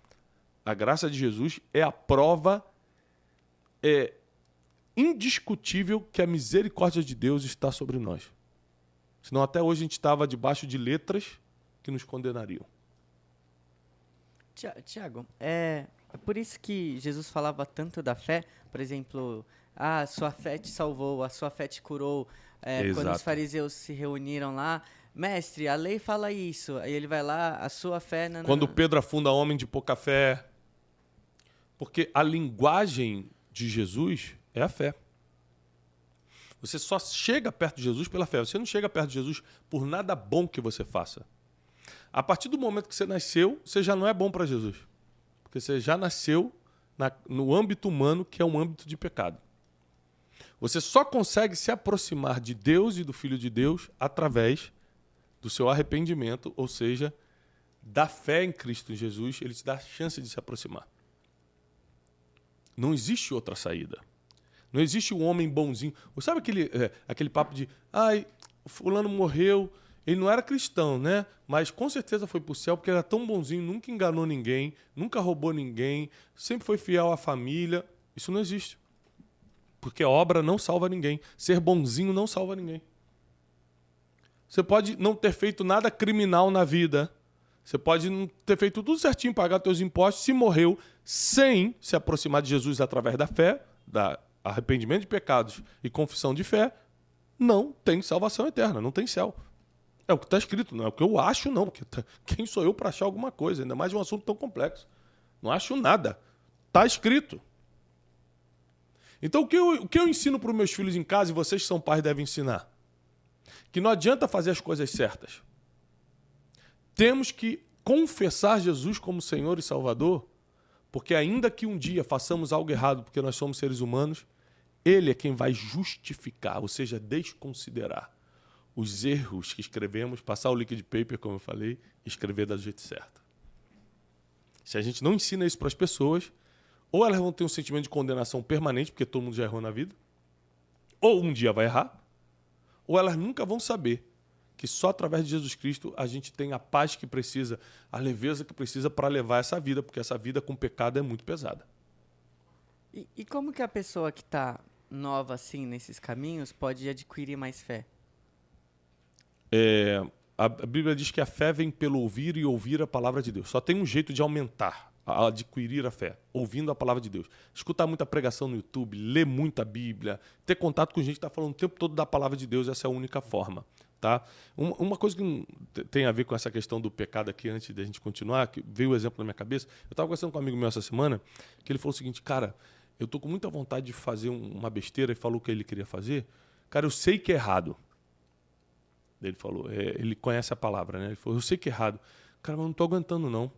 a graça de Jesus é a prova é indiscutível que a misericórdia de Deus está sobre nós. Senão até hoje a gente estava debaixo de letras que nos condenariam. Tiago, é, é por isso que Jesus falava tanto da fé, por exemplo, ah, sua fé te salvou, a sua fé te curou. É, quando os fariseus se reuniram lá, mestre, a lei fala isso. Aí ele vai lá, a sua fé. Não, quando Pedro afunda homem de pouca fé. Porque a linguagem de Jesus é a fé. Você só chega perto de Jesus pela fé. Você não chega perto de Jesus por nada bom que você faça. A partir do momento que você nasceu, você já não é bom para Jesus. Porque você já nasceu na, no âmbito humano, que é um âmbito de pecado. Você só consegue se aproximar de Deus e do Filho de Deus através do seu arrependimento, ou seja, da fé em Cristo Jesus. Ele te dá a chance de se aproximar. Não existe outra saída. Não existe um homem bonzinho. Sabe aquele, é, aquele papo de, ai, fulano morreu, ele não era cristão, né? Mas com certeza foi pro céu porque era tão bonzinho, nunca enganou ninguém, nunca roubou ninguém, sempre foi fiel à família. Isso não existe. Porque obra não salva ninguém. Ser bonzinho não salva ninguém. Você pode não ter feito nada criminal na vida, você pode ter feito tudo certinho, pagar seus impostos, se morreu sem se aproximar de Jesus através da fé, da arrependimento de pecados e confissão de fé, não tem salvação eterna, não tem céu. É o que está escrito, não é o que eu acho, não. Porque tá... quem sou eu para achar alguma coisa, ainda mais um assunto tão complexo? Não acho nada. Está escrito. Então, o que eu, o que eu ensino para os meus filhos em casa, e vocês que são pais devem ensinar? Que não adianta fazer as coisas certas temos que confessar Jesus como Senhor e Salvador, porque ainda que um dia façamos algo errado, porque nós somos seres humanos, Ele é quem vai justificar, ou seja, desconsiderar os erros que escrevemos, passar o liquid paper, como eu falei, e escrever do jeito certo. Se a gente não ensina isso para as pessoas, ou elas vão ter um sentimento de condenação permanente, porque todo mundo já errou na vida, ou um dia vai errar, ou elas nunca vão saber que só através de Jesus Cristo a gente tem a paz que precisa, a leveza que precisa para levar essa vida, porque essa vida com pecado é muito pesada. E, e como que a pessoa que está nova assim nesses caminhos pode adquirir mais fé? É, a, Bíblia diz que a fé vem pelo ouvir e ouvir a palavra de Deus. Só tem um jeito de aumentar, a adquirir a fé, ouvindo a palavra de Deus. Escutar muita pregação no YouTube, ler muita Bíblia, ter contato com gente que está falando o tempo todo da palavra de Deus, essa é a única forma. Tá? Uma, coisa que tem a ver com essa questão do pecado aqui, antes da gente continuar, que veio o exemplo na minha cabeça. Eu estava conversando com um amigo meu essa semana, que ele falou o seguinte: Cara, eu tô com muita vontade de fazer uma besteira e falou o que ele queria fazer. Cara, eu sei que é errado. Ele falou, é, ele conhece a palavra, né? Ele falou, eu sei que é errado. Cara, mas não tô aguentando, não.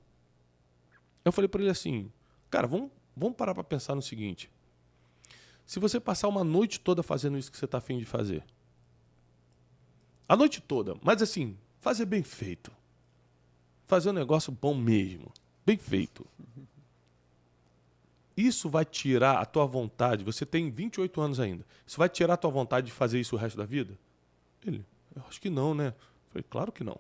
Eu falei para ele assim, cara, vamos, vamos parar para pensar no seguinte. Se você passar uma noite toda fazendo isso que você está afim de fazer. A noite toda, mas assim, fazer bem feito. Fazer um negócio bom mesmo. Bem feito. Isso vai tirar a tua vontade. Você tem 28 anos ainda. Isso vai tirar a tua vontade de fazer isso o resto da vida? Ele, eu acho que não, né? Falei, claro que não.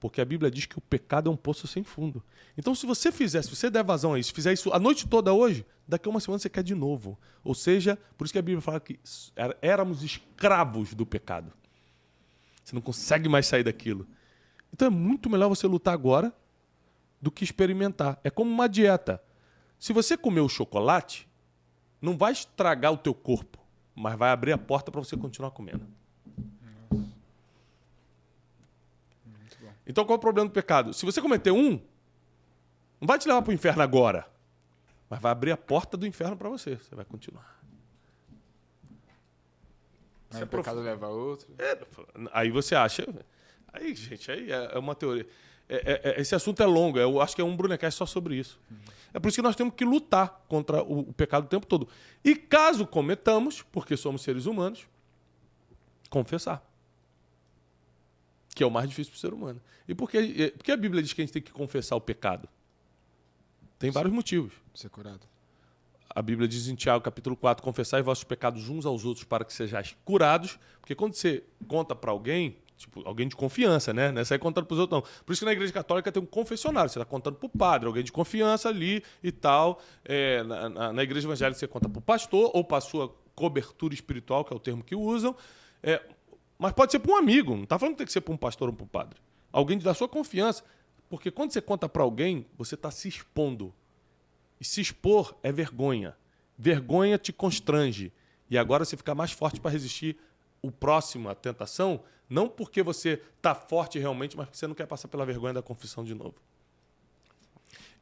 Porque a Bíblia diz que o pecado é um poço sem fundo. Então, se você fizer, se você der vazão a isso, fizer isso a noite toda hoje, daqui a uma semana você quer de novo. Ou seja, por isso que a Bíblia fala que éramos escravos do pecado. Você não consegue mais sair daquilo. Então é muito melhor você lutar agora do que experimentar. É como uma dieta. Se você comer o chocolate, não vai estragar o teu corpo, mas vai abrir a porta para você continuar comendo. Então qual é o problema do pecado? Se você cometer um, não vai te levar para o inferno agora, mas vai abrir a porta do inferno para você. Você vai continuar. Aí o pecado leva a outro. É, aí você acha. Aí, gente, aí é, é uma teoria. É, é, é, esse assunto é longo, eu acho que é um Brunecast só sobre isso. Uhum. É por isso que nós temos que lutar contra o, o, pecado o tempo todo. E caso cometamos, porque somos seres humanos, confessar. Que é o mais difícil para o ser humano. E por que, é, por que a Bíblia diz que a gente tem que confessar o pecado? Tem vários motivos. Ser curado. A Bíblia diz em Tiago, capítulo 4, confessai vossos pecados uns aos outros para que sejais curados. Porque quando você conta para alguém, Tipo, alguém de confiança, né? Não é sair contando pros outros, não. Por isso que na igreja católica tem um confessionário. Você está contando pro padre, alguém de confiança ali e tal. É, na, na, na, igreja evangélica você conta pro pastor ou para sua cobertura espiritual, que é o termo que usam. É, mas pode ser para um amigo. Não está falando que tem que ser para um pastor ou para um padre. Alguém da sua confiança. Porque quando você conta para alguém, você está se expondo. E se expor é vergonha. Vergonha te constrange. E agora você fica mais forte para resistir o próximo, a tentação, não porque você está forte realmente, mas porque você não quer passar pela vergonha da confissão de novo.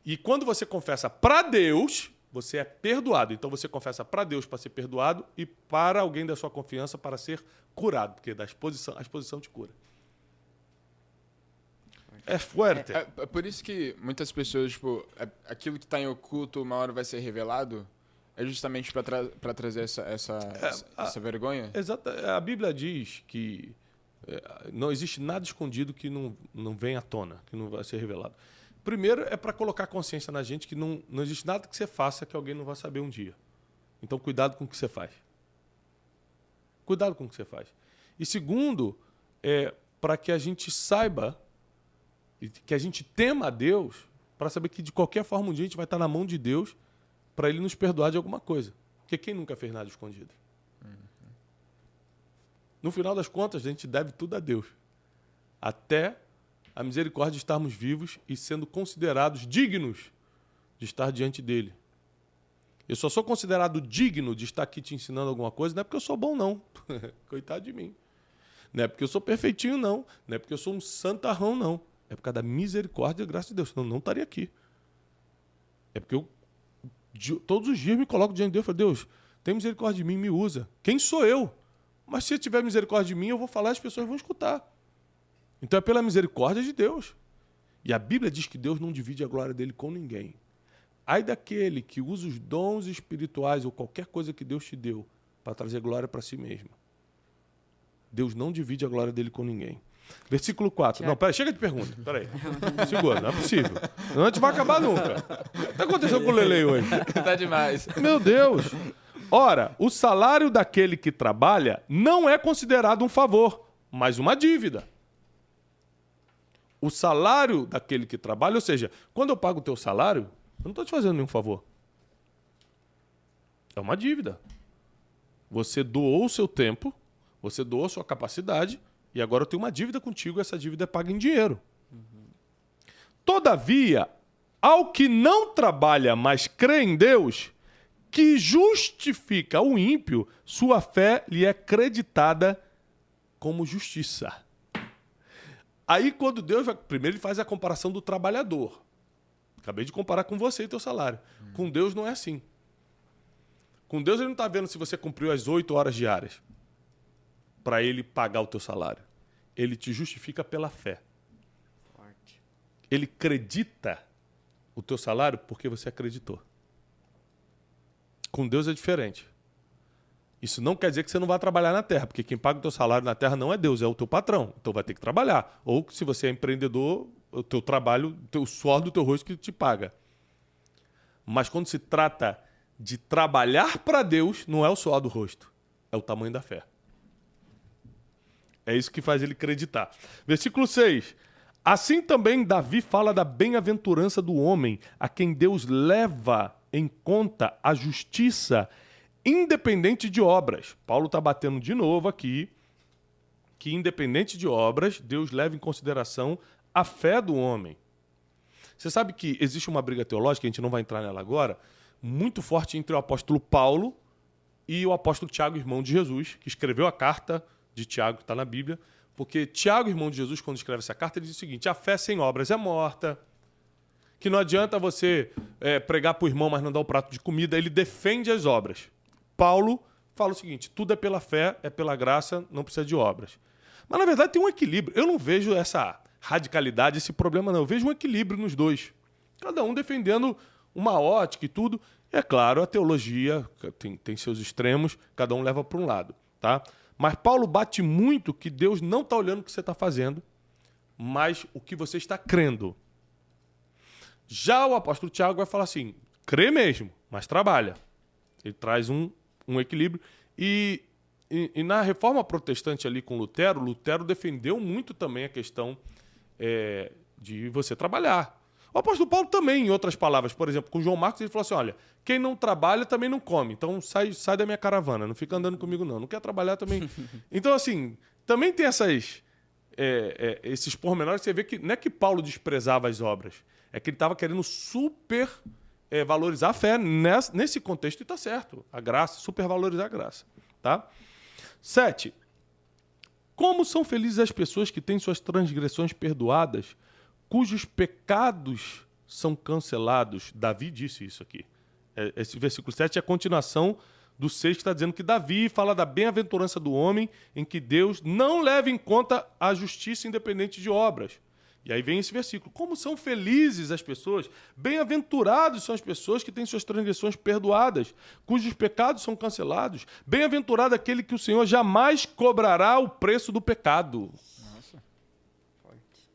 E quando você confessa para Deus, você é perdoado. Então você confessa para Deus para ser perdoado e para alguém da sua confiança para ser curado, porque da exposição, a exposição te cura. É forte. É, é, é por isso que muitas pessoas, tipo, é, aquilo que está em oculto uma hora vai ser revelado. É justamente para tra trazer essa, essa, é, essa vergonha? Exato. A Bíblia diz que é, não existe nada escondido que não, não venha à tona, que não vai ser revelado. Primeiro é para colocar consciência na gente que não, não existe nada que você faça que alguém não vai saber um dia. Então, cuidado com o que você faz. Cuidado com o que você faz. E segundo, é para que a gente saiba, que a gente tema a Deus, para saber que de qualquer forma um dia a gente vai estar na mão de Deus para ele nos perdoar de alguma coisa. Porque quem nunca fez nada escondido? Uhum. No final das contas, a gente deve tudo a Deus. Até a misericórdia de estarmos vivos e sendo considerados dignos de estar diante dele. Eu só sou considerado digno de estar aqui te ensinando alguma coisa, não é porque eu sou bom, não. Coitado de mim. Não é porque eu sou perfeitinho, não. Não é porque eu sou um santarrão, não. É por causa da misericórdia e graça de Deus. Senão eu não estaria aqui. É porque eu todos os dias me coloco diante de Deus e falo, Deus, tem misericórdia de mim, me usa. Quem sou eu? Mas se tiver misericórdia de mim, eu vou falar as pessoas vão escutar. Então é pela misericórdia de Deus. E a Bíblia diz que Deus não divide a glória dele com ninguém. Ai daquele que usa os dons espirituais ou qualquer coisa que Deus te deu para trazer glória para si mesmo. Deus não divide a glória dele com ninguém. Versículo 4. Não, peraí, chega de pergunta. Peraí. Segura, não é possível. Não, gente vai acabar nunca. O que está acontecendo com o Lele hoje? tá demais. Meu Deus. Ora, o salário daquele que trabalha não é considerado um favor, mas uma dívida. O salário daquele que trabalha, ou seja, quando eu pago o teu salário, eu não estou te fazendo nenhum favor. É uma dívida. Você doou o seu tempo, você doou a sua capacidade, e agora eu tenho uma dívida contigo, essa dívida é paga em dinheiro. Uhum. Todavia, ao que não trabalha, mas crê em Deus, que justifica o ímpio, sua fé lhe é creditada como justiça. Aí, quando Deus vai. Primeiro, ele faz a comparação do trabalhador. Acabei de comparar com você e teu salário. Hum. Com Deus não é assim. Com Deus, ele não está vendo se você cumpriu as oito horas diárias para ele pagar o teu salário. Ele te justifica pela fé. Forte. Ele acredita o teu salário porque você acreditou. Com Deus é diferente. Isso não quer dizer que você não vai trabalhar na terra, porque quem paga o teu salário na terra não é Deus, é o teu patrão. Então vai ter que trabalhar. Ou se você é empreendedor, o teu trabalho, o suor do teu rosto que te paga. Mas quando se trata de trabalhar para Deus, não é o suor do rosto, é o tamanho da fé. É isso que faz ele acreditar. Versículo 6. Assim também Davi fala da bem-aventurança do homem, a quem Deus leva em conta a justiça independente de obras. Paulo está batendo de novo aqui que, independente de obras, Deus leva em consideração a fé do homem. Você sabe que existe uma briga teológica, a gente não vai entrar nela agora, muito forte entre o apóstolo Paulo e o apóstolo Tiago, irmão de Jesus, que escreveu a carta de Tiago, que está na Bíblia, porque Tiago, irmão de Jesus, quando escreve essa carta, ele diz o seguinte: a fé sem obras é morta, que não adianta você é, pregar para o irmão, mas não dar o um prato de comida, ele defende as obras. Paulo fala o seguinte: tudo é pela fé, é pela graça, não precisa de obras. Mas na verdade tem um equilíbrio. Eu não vejo essa radicalidade, esse problema, não. Eu vejo um equilíbrio nos dois. Cada um defendendo uma ótica e tudo. E é claro, a teologia tem, tem seus extremos, cada um leva para um lado. tá? Mas Paulo bate muito que Deus não está olhando o que você está fazendo, mas o que você está crendo. Já o apóstolo Tiago vai falar assim: crê mesmo, mas trabalha. Ele traz um, um equilíbrio. E, e, e, na reforma protestante ali com Lutero, Lutero defendeu muito também a questão é, de você trabalhar. O apóstolo Paulo também, em outras palavras, por exemplo, com João Marcos, ele falou assim: olha, quem não trabalha também não come. Então sai, sai da minha caravana, não fica andando comigo, não. Não quer trabalhar também. então, assim, também tem essas, é, é, esses pormenores. Você vê que não é que Paulo desprezava as obras, é que ele estava querendo super é, valorizar a fé nesse, nesse contexto e está certo. A graça, supervalorizar a graça. Tá? Sete. Como são felizes as pessoas que têm suas transgressões perdoadas, cujos pecados são cancelados? Davi disse isso aqui. É, esse versículo 7 é a continuação do 6 que está dizendo que Davi fala da bem-aventurança do homem em que Deus não leva em conta a justiça independente de obras. E aí vem esse versículo. Como são felizes as pessoas, bem-aventurados são as pessoas que têm suas transgressões perdoadas, cujos pecados são cancelados. Bem-aventurado aquele que o Senhor jamais cobrará o preço do pecado.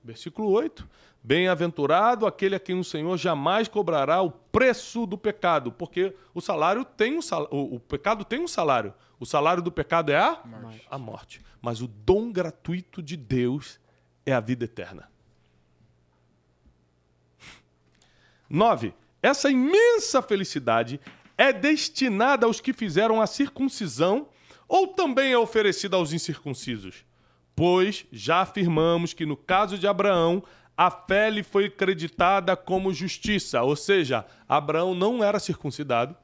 Versículo 8. Bem-aventurado aquele a quem o Senhor jamais cobrará o preço do pecado, porque o salário tem um sal... o, o pecado tem um salário. O salário do pecado é a morte. a morte. Mas o dom gratuito de Deus é a vida eterna. 9. Essa imensa felicidade é destinada aos que fizeram a circuncisão ou também é oferecida aos incircuncisos? Pois já afirmamos que no caso de Abraão, a fé lhe foi creditada como justiça, ou seja, Abraão não era circuncidado.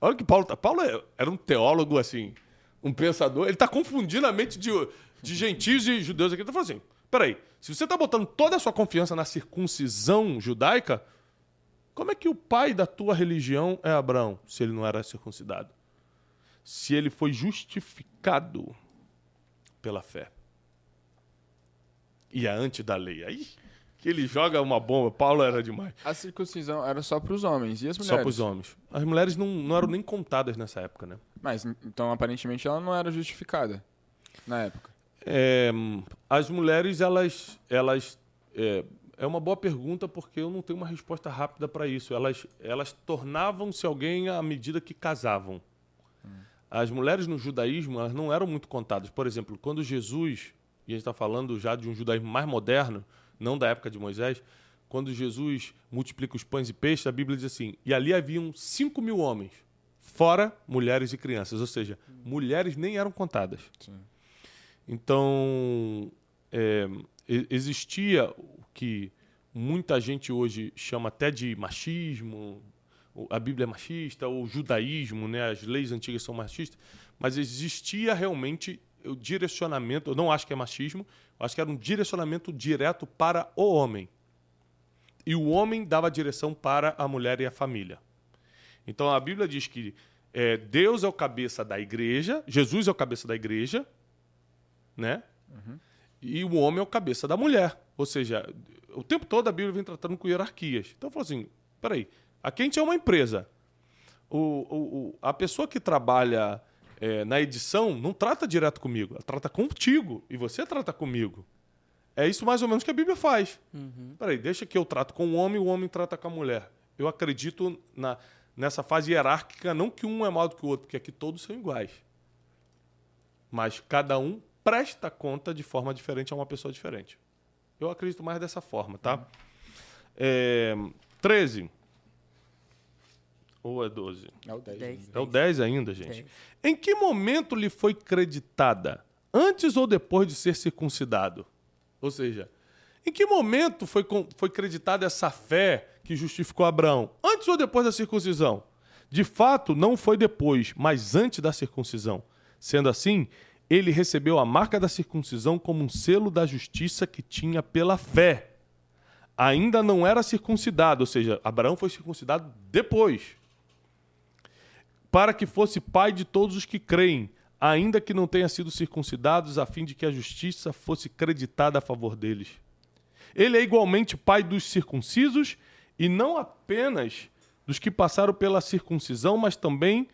Olha que Paulo tá. Paulo é, era um teólogo assim, um pensador. Ele está confundindo a mente de, de gentios e judeus aqui. Ele está falando assim: peraí, se você está botando toda a sua confiança na circuncisão judaica, como é que o pai da tua religião é Abraão, se ele não era circuncidado? Se ele foi justificado pela fé. E é antes da lei. Aí que ele joga uma bomba. Paulo era demais. A circuncisão era só para os homens. E as mulheres? Só para os homens. As mulheres não, não eram nem contadas nessa época, né? Mas, então, aparentemente, ela não era justificada na época. É, as mulheres, elas. elas é, é, uma boa pergunta porque eu não tenho uma resposta rápida para isso. Elas, elas tornavam-se alguém à medida que casavam. As mulheres no judaísmo elas não eram muito contadas. Por exemplo, quando Jesus, e a gente está falando já de um judaísmo mais moderno, não da época de Moisés, quando Jesus multiplica os pães e peixes, a Bíblia diz assim: e ali haviam 5 mil homens, fora mulheres e crianças. Ou seja, mulheres nem eram contadas. Sim. Então, é, existia o que muita gente hoje chama até de machismo, a Bíblia é machista, ou judaísmo, né? as leis antigas são machistas, mas existia realmente o direcionamento, eu não acho que é machismo, eu acho que era um direcionamento direto para o homem. E o homem dava direção para a mulher e a família. Então a Bíblia diz que é, Deus é o cabeça da igreja, Jesus é o cabeça da igreja, né? Uhum. E o homem é o cabeça da mulher. Ou seja, o tempo todo a Bíblia vem tratando com hierarquias. Então, falou assim: peraí, aqui a gente é uma empresa. o, o, a pessoa que trabalha é, na edição não trata direto comigo, ela trata contigo e você trata comigo. É isso mais ou menos que a Bíblia faz. Uhum. Peraí, deixa que eu trato com o homem e o homem trata com a mulher. Eu acredito na, nessa fase hierárquica, não que um é maior do que o outro, porque aqui todos são iguais. Mas cada um presta conta de forma diferente a uma pessoa diferente. Eu acredito mais dessa forma, tá? Uhum. É, 13. Ou é 12? É o 10. 10 é o 10 ainda, gente. 10. Em que momento lhe foi creditada? Antes ou depois de ser circuncidado? Ou seja, em que momento foi, foi creditada essa fé que justificou Abraão? Antes ou depois da circuncisão? De fato, não foi depois, mas antes da circuncisão. Sendo assim, ele recebeu a marca da circuncisão como um selo da justiça que tinha pela fé. Ainda não era circuncidado, ou seja, Abraão foi circuncidado depois. Para que fosse pai de todos os que creem, ainda que não tenha sido circuncidados, a fim de que a justiça fosse creditada a favor deles. Ele é igualmente pai dos circuncisos e não apenas dos que passaram pela circuncisão, mas também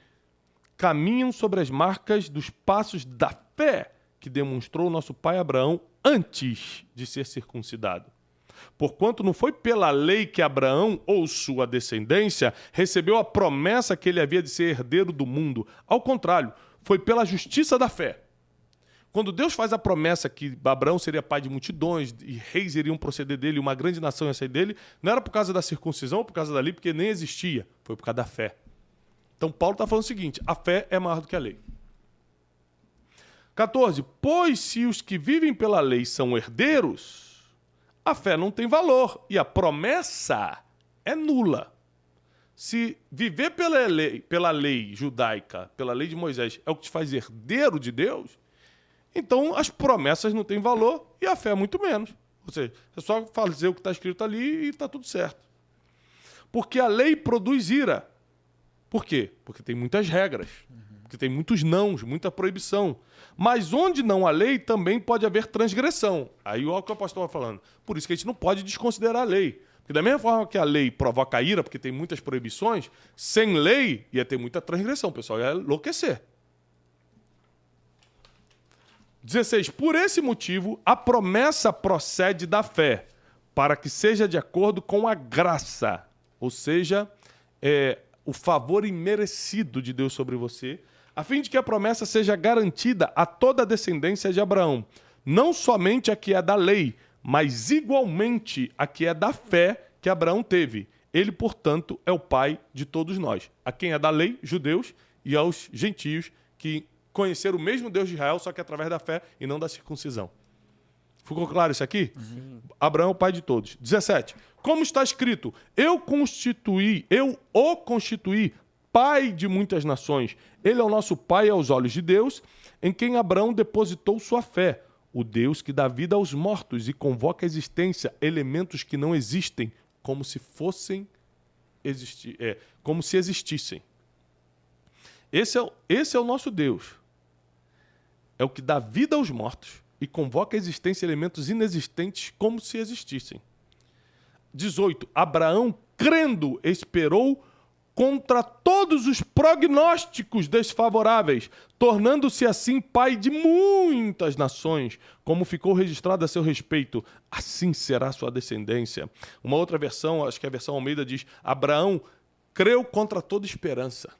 caminham sobre as marcas dos passos da fé que demonstrou nosso pai Abraão antes de ser circuncidado. Porquanto não foi pela lei que Abraão ou sua descendência recebeu a promessa que ele havia de ser herdeiro do mundo. Ao contrário, foi pela justiça da fé. Quando Deus faz a promessa que Abraão seria pai de multidões e reis iriam proceder dele, uma grande nação ia sair dele, não era por causa da circuncisão ou por causa da lei, porque nem existia, foi por causa da fé. Então Paulo está falando o seguinte: a fé é maior do que a lei. 14. Pois se os que vivem pela lei são herdeiros, a fé não tem valor e a promessa é nula. Se viver pela lei, pela lei judaica, pela lei de Moisés, é o que te faz herdeiro de Deus, então as promessas não têm valor e a fé é muito menos. Ou seja, é só fazer o que está escrito ali e está tudo certo. Porque a lei produz ira. Por quê? Porque tem muitas regras, porque tem muitos nãos, muita proibição. Mas onde não há lei, também pode haver transgressão. Aí olha o que o apóstolo está falando. Por isso que a gente não pode desconsiderar a lei. Porque da mesma forma que a lei provoca ira, porque tem muitas proibições, sem lei ia ter muita transgressão. O pessoal ia enlouquecer. 16. Por esse motivo, a promessa procede da fé, para que seja de acordo com a graça, ou seja, é, o favor imerecido de Deus sobre você, a fim de que a promessa seja garantida a toda a descendência de Abraão, não somente a que é da lei, mas igualmente a que é da fé que Abraão teve. Ele, portanto, é o pai de todos nós, a quem é da lei, judeus, e aos gentios que conhecer o mesmo Deus de Israel, só que através da fé e não da circuncisão. Ficou claro isso aqui? Uhum. Abraão é o pai de todos. 17. Como está escrito, eu constituí, eu o constituí pai de muitas nações. Ele é o nosso pai aos olhos de Deus, em quem Abraão depositou sua fé. O Deus que dá vida aos mortos e convoca à existência elementos que não existem, como se fossem existir, é, como se existissem. Esse é, esse é o nosso Deus é o que dá vida aos mortos e convoca a existência elementos inexistentes como se existissem. 18. Abraão, crendo, esperou contra todos os prognósticos desfavoráveis, tornando-se assim pai de muitas nações, como ficou registrado a seu respeito. Assim será sua descendência. Uma outra versão, acho que a versão Almeida diz: Abraão creu contra toda esperança.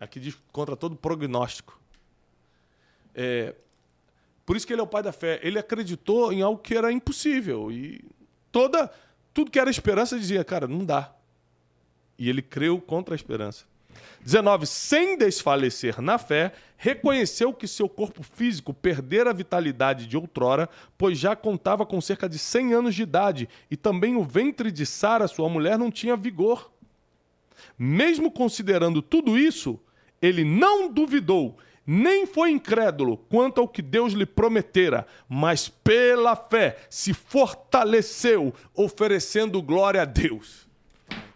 Aqui diz contra todo prognóstico. É, por isso que ele é o pai da fé. Ele acreditou em algo que era impossível. E toda tudo que era esperança dizia, cara, não dá. E ele creu contra a esperança. 19. Sem desfalecer na fé, reconheceu que seu corpo físico perdera a vitalidade de outrora, pois já contava com cerca de 100 anos de idade, e também o ventre de Sara, sua mulher, não tinha vigor. Mesmo considerando tudo isso, ele não duvidou nem foi incrédulo quanto ao que Deus lhe prometera, mas pela fé se fortaleceu, oferecendo glória a Deus.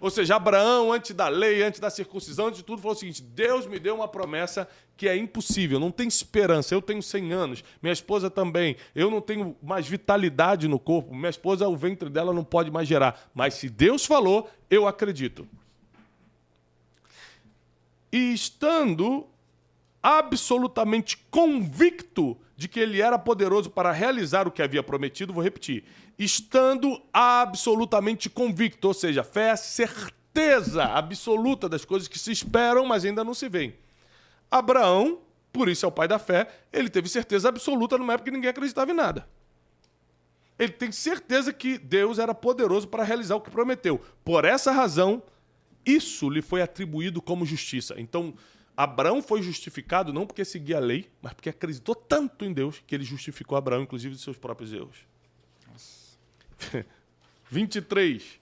Ou seja, Abraão, antes da lei, antes da circuncisão, antes de tudo, falou o seguinte: Deus me deu uma promessa que é impossível, não tem esperança. Eu tenho 100 anos, minha esposa também. Eu não tenho mais vitalidade no corpo, minha esposa, o ventre dela não pode mais gerar. Mas se Deus falou, eu acredito. e estando absolutamente convicto de que ele era poderoso para realizar o que havia prometido, vou repetir, estando absolutamente convicto, ou seja, fé é a certeza absoluta das coisas que se esperam, mas ainda não se veem. Abraão, por isso é o pai da fé, ele teve certeza absoluta numa época que ninguém acreditava em nada. Ele tem certeza que Deus era poderoso para realizar o que prometeu. Por essa razão, isso lhe foi atribuído como justiça. Então, Abraão foi justificado não porque seguia a lei, mas porque acreditou tanto em Deus que ele justificou Abraão, inclusive, de seus próprios erros. 23.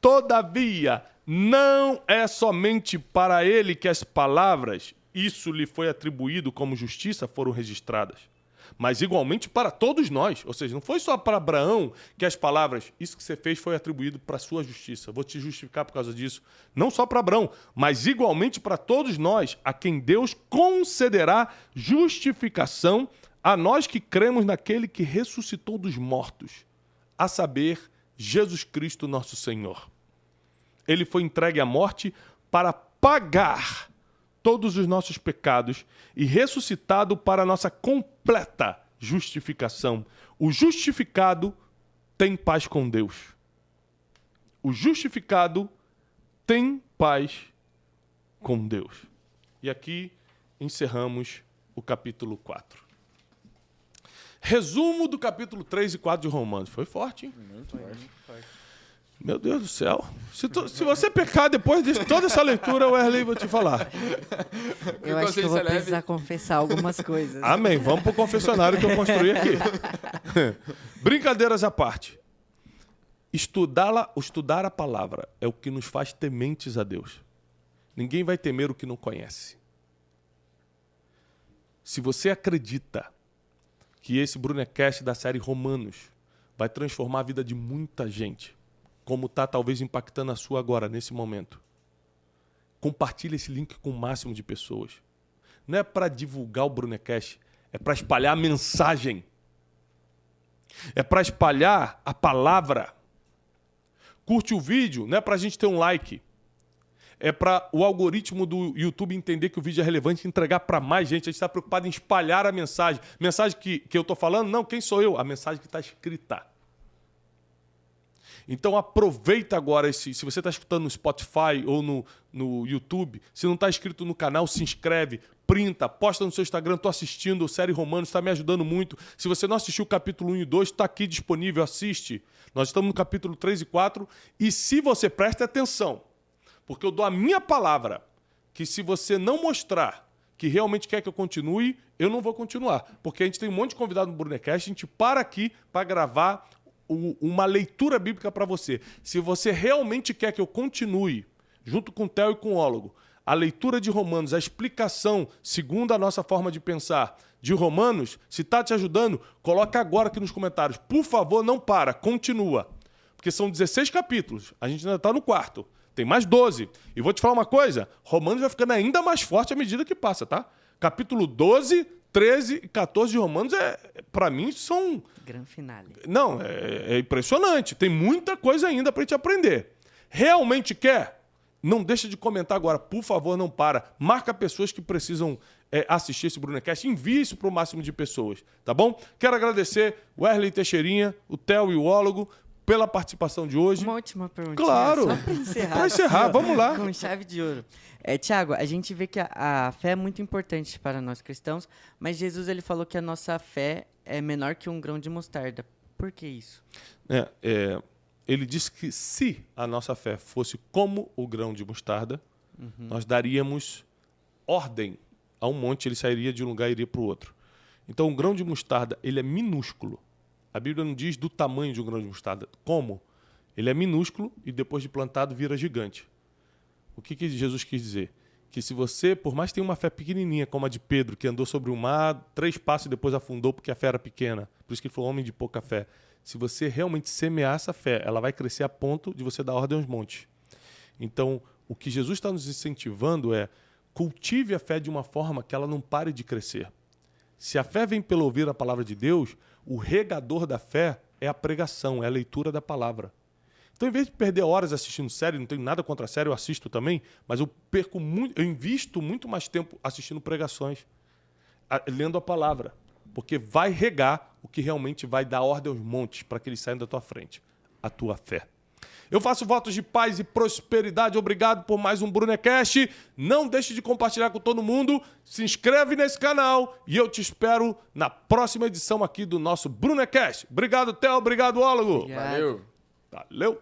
Todavia, não é somente para ele que as palavras, isso lhe foi atribuído como justiça, foram registradas mas igualmente para todos nós. Ou seja, não foi só para Abraão que as palavras, isso que você fez foi atribuído para a sua justiça. Vou te justificar por causa disso. Não só para Abraão, mas igualmente para todos nós, a quem Deus concederá justificação a nós que cremos naquele que ressuscitou dos mortos, a saber, Jesus Cristo, nosso Senhor. Ele foi entregue à morte para pagar todos os nossos pecados e ressuscitado para a nossa completa justificação. O justificado tem paz com Deus. O justificado tem paz com Deus. E aqui encerramos o capítulo 4. Resumo do capítulo 3 e 4 de Romanos. Foi forte, hein? Muito forte. Meu Deus do céu. Se, tu, se você pecar depois de toda essa leitura, Wesley, vou te falar. Eu acho que eu vou precisar confessar algumas coisas. Amém. Vamos pro confessionário que eu construí aqui. Brincadeiras à parte. Estudá-la, estudar a palavra é o que nos faz tementes a Deus. Ninguém vai temer o que não conhece. Se você acredita que esse Brunecast da série Romanos vai transformar a vida de muita gente, como está talvez impactando a sua agora, nesse momento. Compartilhe esse link com o máximo de pessoas. Não é para divulgar o Brunecast, é para espalhar a mensagem. É para espalhar a palavra. Curte o vídeo, não é para a gente ter um like. É para o algoritmo do YouTube entender que o vídeo é relevante e entregar para mais gente. A gente está preocupado em espalhar a mensagem. Mensagem que, que eu estou falando? Não, quem sou eu? A mensagem que está escrita. Então aproveita agora esse. Se você está escutando no Spotify ou no, no YouTube, se não está inscrito no canal, se inscreve, printa, posta no seu Instagram, estou assistindo série Romanos, está me ajudando muito. Se você não assistiu o capítulo 1 e 2, está aqui disponível, assiste. Nós estamos no capítulo 3 e 4. E se você presta atenção, porque eu dou a minha palavra, que se você não mostrar que realmente quer que eu continue, eu não vou continuar. Porque a gente tem um monte de convidado no Brunecast, a gente para aqui para gravar uma leitura bíblica para você. Se você realmente quer que eu continue, junto com o Theo e com o Ólogo, a leitura de Romanos, a explicação, segundo a nossa forma de pensar, de Romanos, se está te ajudando, coloca agora aqui nos comentários. Por favor, não para, continua. Porque são 16 capítulos, a gente ainda está no quarto. Tem mais 12. E vou te falar uma coisa: Romanos vai ficando ainda mais forte à medida que passa, tá? Capítulo 12 13 e 14 de Romanos, é, para mim, são. Gran finale. Não, é, é impressionante. Tem muita coisa ainda para gente aprender. Realmente quer? Não deixa de comentar agora, por favor, não para. Marca pessoas que precisam é, assistir esse Brunecast. Envie isso para o máximo de pessoas, tá bom? Quero agradecer o Wesley Teixeirinha, o Theo e o Ólogo pela participação de hoje. Uma última pergunta. Claro. Para encerrar, pra encerrar vamos lá. Com chave de ouro. É, Tiago, a gente vê que a, a, fé é muito importante para nós cristãos, mas Jesus ele falou que a nossa fé é menor que um grão de mostarda. Por que isso? É, é, ele disse que se a nossa fé fosse como o grão de mostarda, uhum. nós daríamos ordem a um monte, ele sairia de um lugar e iria para o outro. Então, o grão de mostarda ele é minúsculo. A Bíblia não diz do tamanho de um grão de mostarda. Como? Ele é minúsculo e depois de plantado vira gigante. O que, que Jesus quis dizer? Que se você, por mais que tenha uma fé pequenininha, como a de Pedro, que andou sobre o mar, três passos e depois afundou porque a fé era pequena, por isso que ele falou homem de pouca fé. Se você realmente semear essa fé, ela vai crescer a ponto de você dar ordem aos montes. Então, o que Jesus está nos incentivando é cultive a fé de uma forma que ela não pare de crescer. Se a fé vem pelo ouvir a palavra de Deus, o regador da fé é a pregação, é a leitura da palavra. Então, em vez de perder horas assistindo série, não tenho nada contra a série, eu assisto também, mas eu perco muito, eu invisto muito mais tempo assistindo pregações, lendo a palavra, porque vai regar o que realmente vai dar ordem aos montes para que eles saiam da tua frente, a tua fé. Eu faço votos de paz e prosperidade. Obrigado por mais um Brunecast. Não deixe de compartilhar com todo mundo. Se inscreve nesse canal e eu te espero na próxima edição aqui do nosso Brunecast. Obrigado, Theo. Obrigado, Ólogo. Valeu. Valeu.